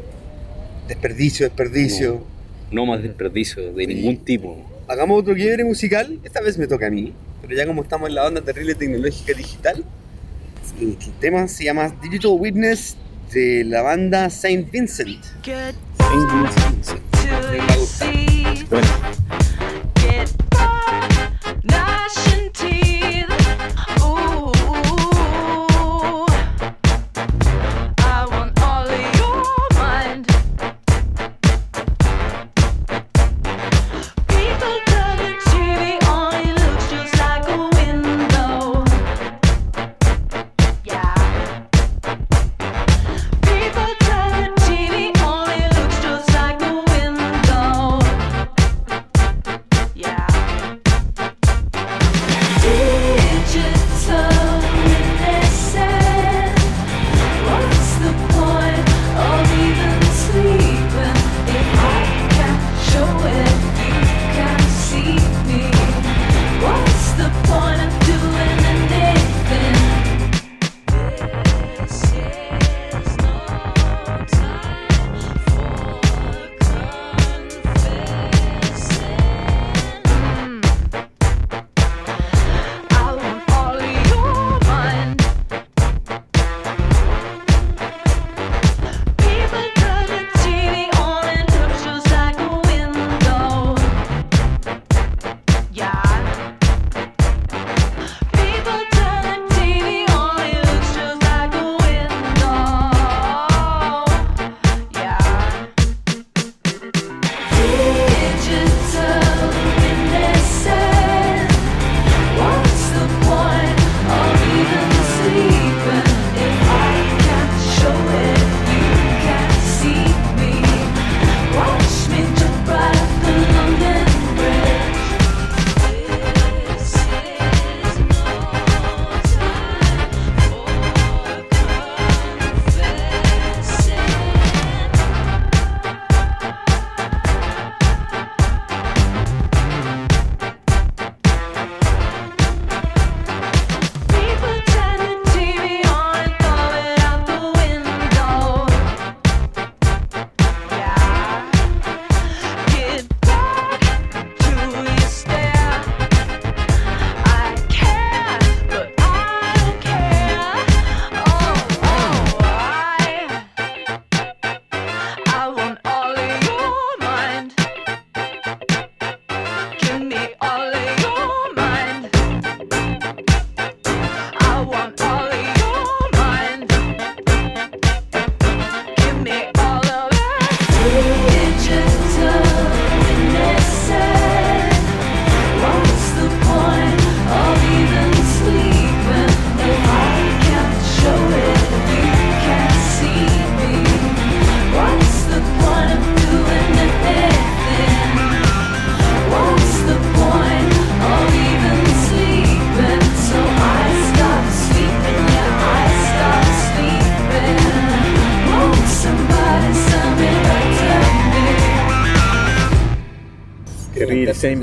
Desperdicio, desperdicio. No más desperdicio de ningún tipo. Hagamos otro quiebre musical. Esta vez me toca a mí. Pero ya como estamos en la onda terrible tecnológica digital, el tema se llama Digital Witness de la banda Saint Vincent. To see. Bueno,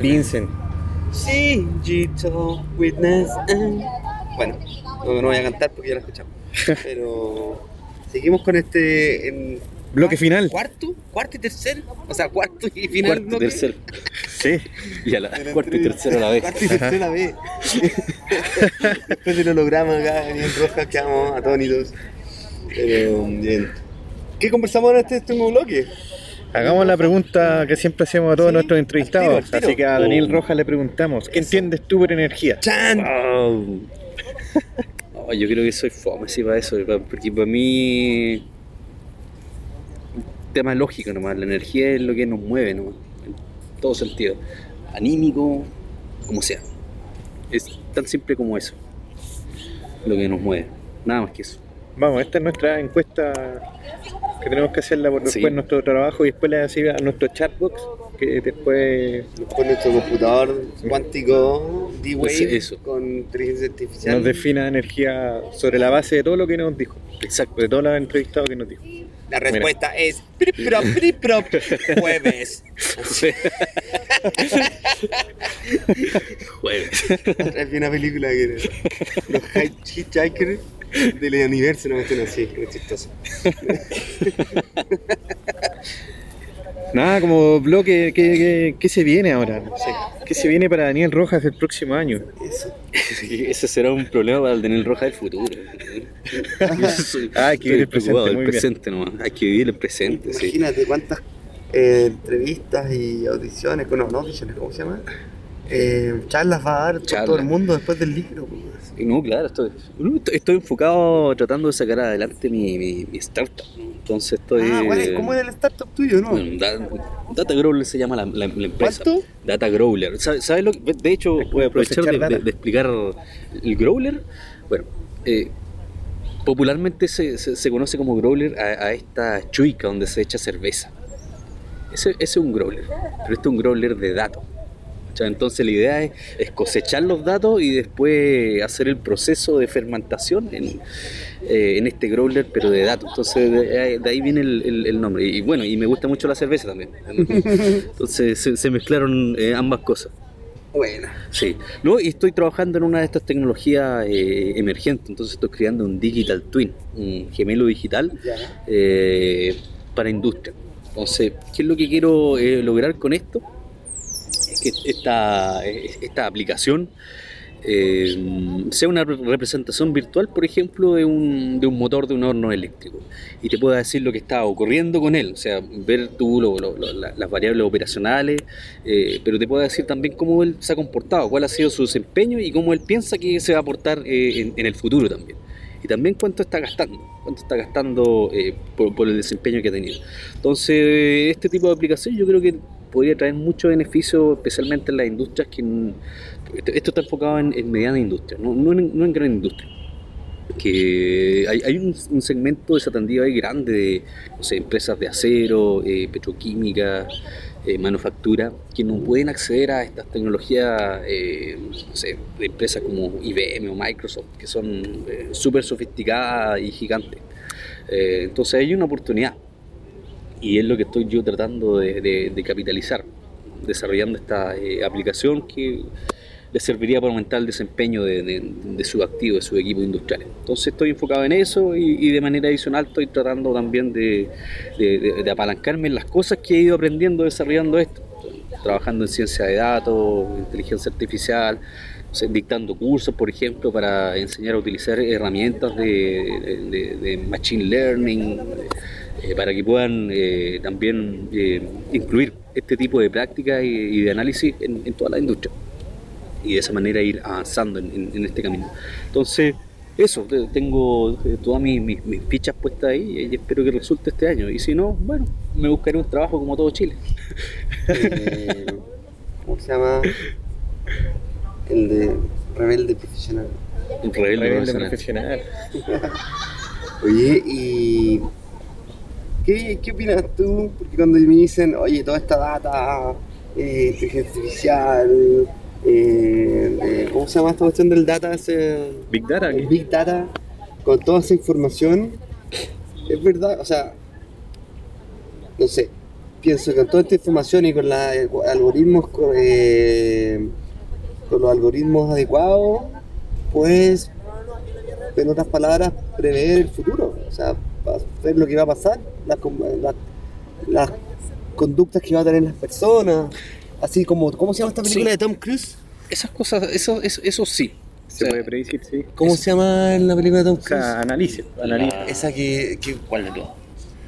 Vincent. Sí, Digital Witness. eh. Bueno, no, no voy a cantar porque ya lo escuchamos. Pero seguimos con este. en Bloque final. ¿Cuarto? ¿Cuarto y tercer? O sea, cuarto y final. Cuarto, bloque. tercer. Sí. Y a la cuarta y tercera a la vez. Cuarta y tercera vez. Después del holograma acá en Rojas quedamos atónitos. Pero bien. ¿Qué conversamos en este último bloque? Hagamos la pregunta que siempre hacemos a todos Sí, nuestros al entrevistados. tiro, al tiro. Así que a Daniel Oh. Rojas le preguntamos, ¿qué entiendes tú por energía? ¡Chan! Wow. No, yo creo que soy fome sí para eso, porque para mí un tema lógico nomás, la energía es lo que nos mueve nomás, en todo sentido, anímico, como sea. Es tan simple como eso, lo que nos mueve, nada más que eso. Vamos, esta es nuestra encuesta que tenemos que hacerla por Sí. después nuestro trabajo y después le decir a nuestro chatbox que después Con nuestro computador cuántico D-Wave eso. con inteligencia artificial. nos defina energía sobre la base de todo lo que nos dijo, Exacto. de todos los entrevistados que nos dijo. La respuesta es prop, prop, jueves. Jueves. Hay una película que era los Hitchhikers del universo, no me estén así, es chistoso. Nada, como bloque, ¿qué, qué, qué se viene ahora? ¿Qué se viene para Daniel Rojas el próximo año? Eso. Ese será un problema para el Daniel Roja del futuro. Ah, hay que vivir el presente, muy presente nomás. Hay que vivir el presente, sí. Imagínate cuántas eh, entrevistas y audiciones, no, no audiciones, ¿cómo se llama? Eh, charlas va a dar Charlas. todo el mundo después del libro. No, claro, estoy, no, estoy- estoy enfocado tratando de sacar adelante mi, mi, mi startup. Entonces estoy. Ah, ¿cuál es- ¿cómo es el startup tuyo, no? Bueno, Da- Data Growler se llama la, la- la empresa. ¿Cuánto? Data Growler. ¿Sabes sabe lo que- De hecho, voy a aprovechar de, data. de- de explicar el Growler. Bueno, eh, popularmente se, se- se conoce como Growler a, a esta chuica donde se echa cerveza. Ese, ese es un Growler, pero este es un Growler de datos. Entonces la idea es, es cosechar los datos y después hacer el proceso de fermentación en, eh, en este growler, pero de datos. Entonces de, ahí- de ahí viene el, el- el nombre. Y bueno, y me gusta mucho la cerveza también. Entonces se, se mezclaron eh, ambas cosas. Bueno. Sí, no, y estoy trabajando en una de estas tecnologías eh, emergentes, entonces estoy creando un digital twin, un gemelo digital eh, para industria. Entonces, ¿qué es lo que quiero eh, lograr con esto? Que esta, esta aplicación eh, sea una re- representación virtual, por ejemplo, de un, de un motor de un horno eléctrico y te pueda decir lo que está ocurriendo con él, o sea, ver tú lo- lo- lo- la- las variables operacionales, eh, pero te pueda decir también cómo él se ha comportado, cuál ha sido su desempeño y cómo él piensa que se va a aportar eh, en, en el futuro también. Y también cuánto está gastando, cuánto está gastando eh, por, por el desempeño que ha tenido. Entonces, este tipo de aplicación yo creo que podría traer mucho beneficio, especialmente en las industrias que... Esto, está enfocado en, en mediana industria, no, en, no en gran industria. Que hay, un, segmento desatendido ahí grande de no sé, empresas de acero, eh, petroquímica, eh, manufactura, que no pueden acceder a estas tecnologías eh, no sé, de empresas como IBM o Microsoft, que son súper sofisticadas y gigantes. Entonces hay una oportunidad y es lo que estoy yo tratando de, capitalizar, desarrollando esta eh, aplicación que le serviría para aumentar el desempeño de, de- sus activos, de sus equipos industriales. Entonces estoy enfocado en eso y, y de manera adicional estoy tratando también de, apalancarme en las cosas que he ido aprendiendo desarrollando esto, trabajando en ciencia de datos, inteligencia artificial, dictando cursos, por ejemplo, para enseñar a utilizar herramientas de machine learning, eh, para que puedan eh, también eh, incluir este tipo de prácticas y, y de análisis en, en toda la industria y de esa manera ir avanzando en, en- en este camino. Entonces, eso, te- tengo todas mis, mis- mis fichas puestas ahí y espero que resulte este año. Y si no, bueno, me buscaré un trabajo como todo Chile. Eh, ¿Cómo se llama? El de Rebelde Profesional. Rebelde Rebelde profesional. profesional. Oye, y. ¿Qué, qué opinas tú? Porque cuando me dicen, oye, toda esta data, eh, inteligencia artificial, eh, eh, ¿cómo se llama esta cuestión del data? Ese, Big Data. el Big Data, con toda esa información, es verdad, o sea, no sé, pienso que con toda esta información y con los algoritmos, eh, con los algoritmos adecuados, pues, en otras palabras, prever el futuro, o sea, ver lo que va a pasar, las, las- las conductas que va a tener las personas, Así como, ¿cómo se llama esta película Sí. de Tom Cruise? Esas cosas, eso, eso, eso sí. Se O sea, puede predecir, sí. ¿Cómo se llama la película de Tom O Cruise? sea, analice, analice. la- Esa que, que, ¿Cuál de todas?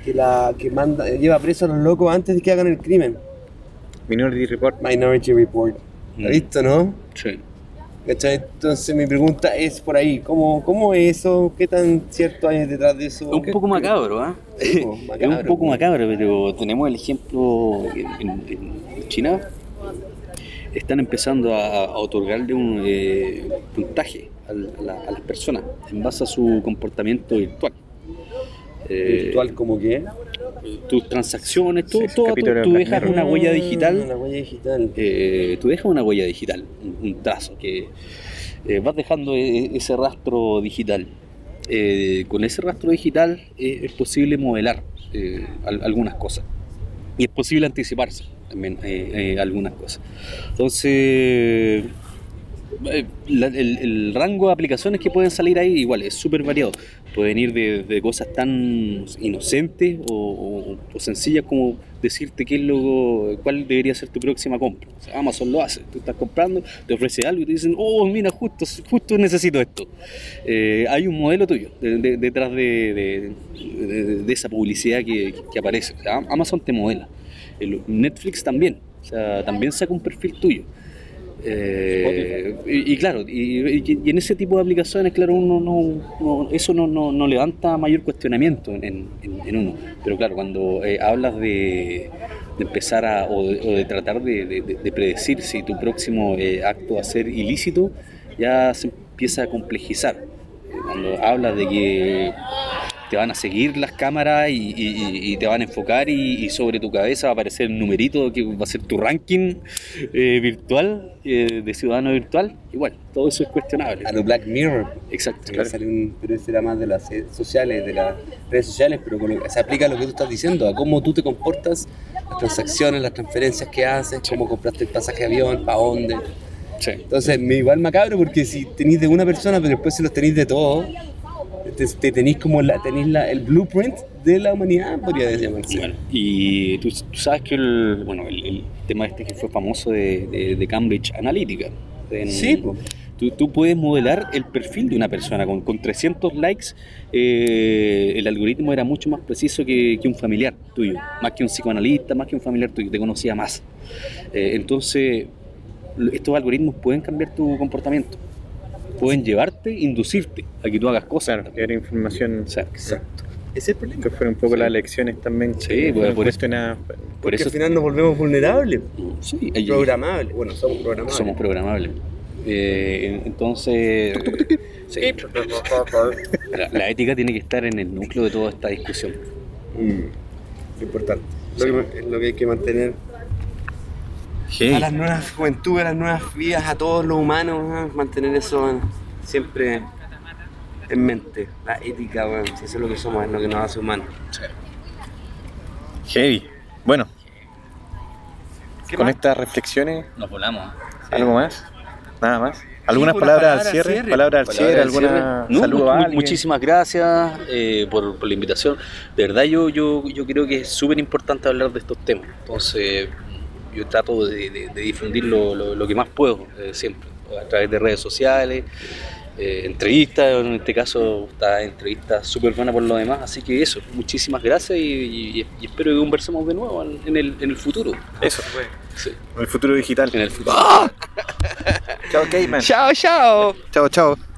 que la que manda, lleva preso a los locos antes de que hagan el crimen. Minority Report. Minority Report. ¿Lo Mm. has visto, no? Sí. ¿Cachai? Entonces mi pregunta es por ahí, ¿cómo, cómo es eso? ¿Qué tan cierto hay detrás de eso? Es un poco macabro, ¿ah? Es un poco po. macabro, pero tenemos el ejemplo en, China. Están empezando a, a otorgarle un eh, puntaje al- a, la- a las personas en base a su comportamiento virtual. Eh, virtual como que tus transacciones, todo, Sí, todo, tú, dejas una huella digital Una huella digital. eh, tú dejas una huella digital, un, un trazo, que eh, vas dejando e- ese rastro digital. Eh, con ese rastro digital eh, es posible modelar eh, al- algunas cosas y es posible anticiparse también eh, eh, algunas cosas. Entonces, eh, la- el, rango de aplicaciones que pueden salir ahí igual es súper variado. Pueden ir de, cosas tan inocentes o, o- sencillas como decirte qué es lo, cuál debería ser tu próxima compra. Amazon lo hace. Tú estás comprando, te ofrece algo y te dicen, oh, mira, justo, justo necesito esto. Eh, hay un modelo tuyo de- de- detrás de, esa publicidad que, que aparece. Amazon te modela. El- Netflix también. O sea, también saca un perfil tuyo. Eh, y, claro, y, en ese tipo de aplicaciones, claro, uno no, eso no, levanta mayor cuestionamiento en, uno. Pero claro, cuando eh, hablas de, empezar a, o de, tratar de, de- de- de predecir si tu próximo eh, acto va a ser ilícito, ya se empieza a complejizar. Cuando hablas de que te van a seguir las cámaras y, y- y- y te van a enfocar y, y sobre tu cabeza va a aparecer el numerito que va a ser tu ranking eh, virtual eh, de ciudadano virtual. Igual, todo eso es cuestionable. A lo Black Mirror. Exacto. Que sale un- pero ese era más de las redes sociales, de las redes sociales, pero con lo- se aplica a lo que tú estás diciendo, a cómo tú te comportas, las transacciones, las transferencias que haces, cómo compraste el pasaje de avión, para dónde. Sí. Entonces, me igual macabro porque si tenéis de una persona, pero después si los tenéis de todos, te, te tenéis como la, tenéis la, el blueprint de la humanidad, podría llamarse. Bueno, y tú, tú sabes que el, bueno, el, el tema este que fue famoso de, de- de Cambridge Analytica. En- Sí, po. Tú, tú puedes modelar el perfil de una persona con, con 300 likes. eh, el algoritmo era mucho más preciso que, que un familiar tuyo, más que un psicoanalista, más que un familiar tuyo, te conocía más. Eh, entonces, estos algoritmos pueden cambiar tu comportamiento, pueden llevarte, inducirte a que tú hagas cosas. Claro, que era información. O sea, Exacto. Ese es el problema. Que fueron un poco Sí. las elecciones también. Sí, fueron por eso- por Porque eso al final nos volvemos vulnerables, sí, hay- programables. Bueno, somos programables. somos programables. Eh, entonces, sí. la, la ética tiene que estar en el núcleo de toda esta discusión. Mm, importante. Lo, que, lo que hay que mantener Hey, a las nuevas juventudes, a las nuevas vidas, a todos los humanos, mantener eso siempre en mente. La ética, weón, si eso es lo que somos, es lo que nos hace humanos. heavy. Bueno, ¿Qué con más? estas reflexiones, Nos volamos. ¿algo más? Nada más. ¿Algunas pues, palabras al palabra al cierre? cierre. ¿Palabras al cierre? ¿Alguna No, saludo mu- a alguien? muchísimas gracias eh, por, por la invitación. De verdad, yo, yo, yo creo que es súper importante hablar de estos temas. Entonces, yo trato de, de- de difundir lo, lo- lo que más puedo, eh, siempre, a través de redes sociales, eh, entrevistas. En este caso, esta entrevista súper buena por lo demás. Así que eso, muchísimas gracias y, y- y espero que conversemos de nuevo en, en el, en el futuro. Eso, Sí, en el futuro digital. en el futuro. Chao, Cayman. Chao, chao. Chao, chao.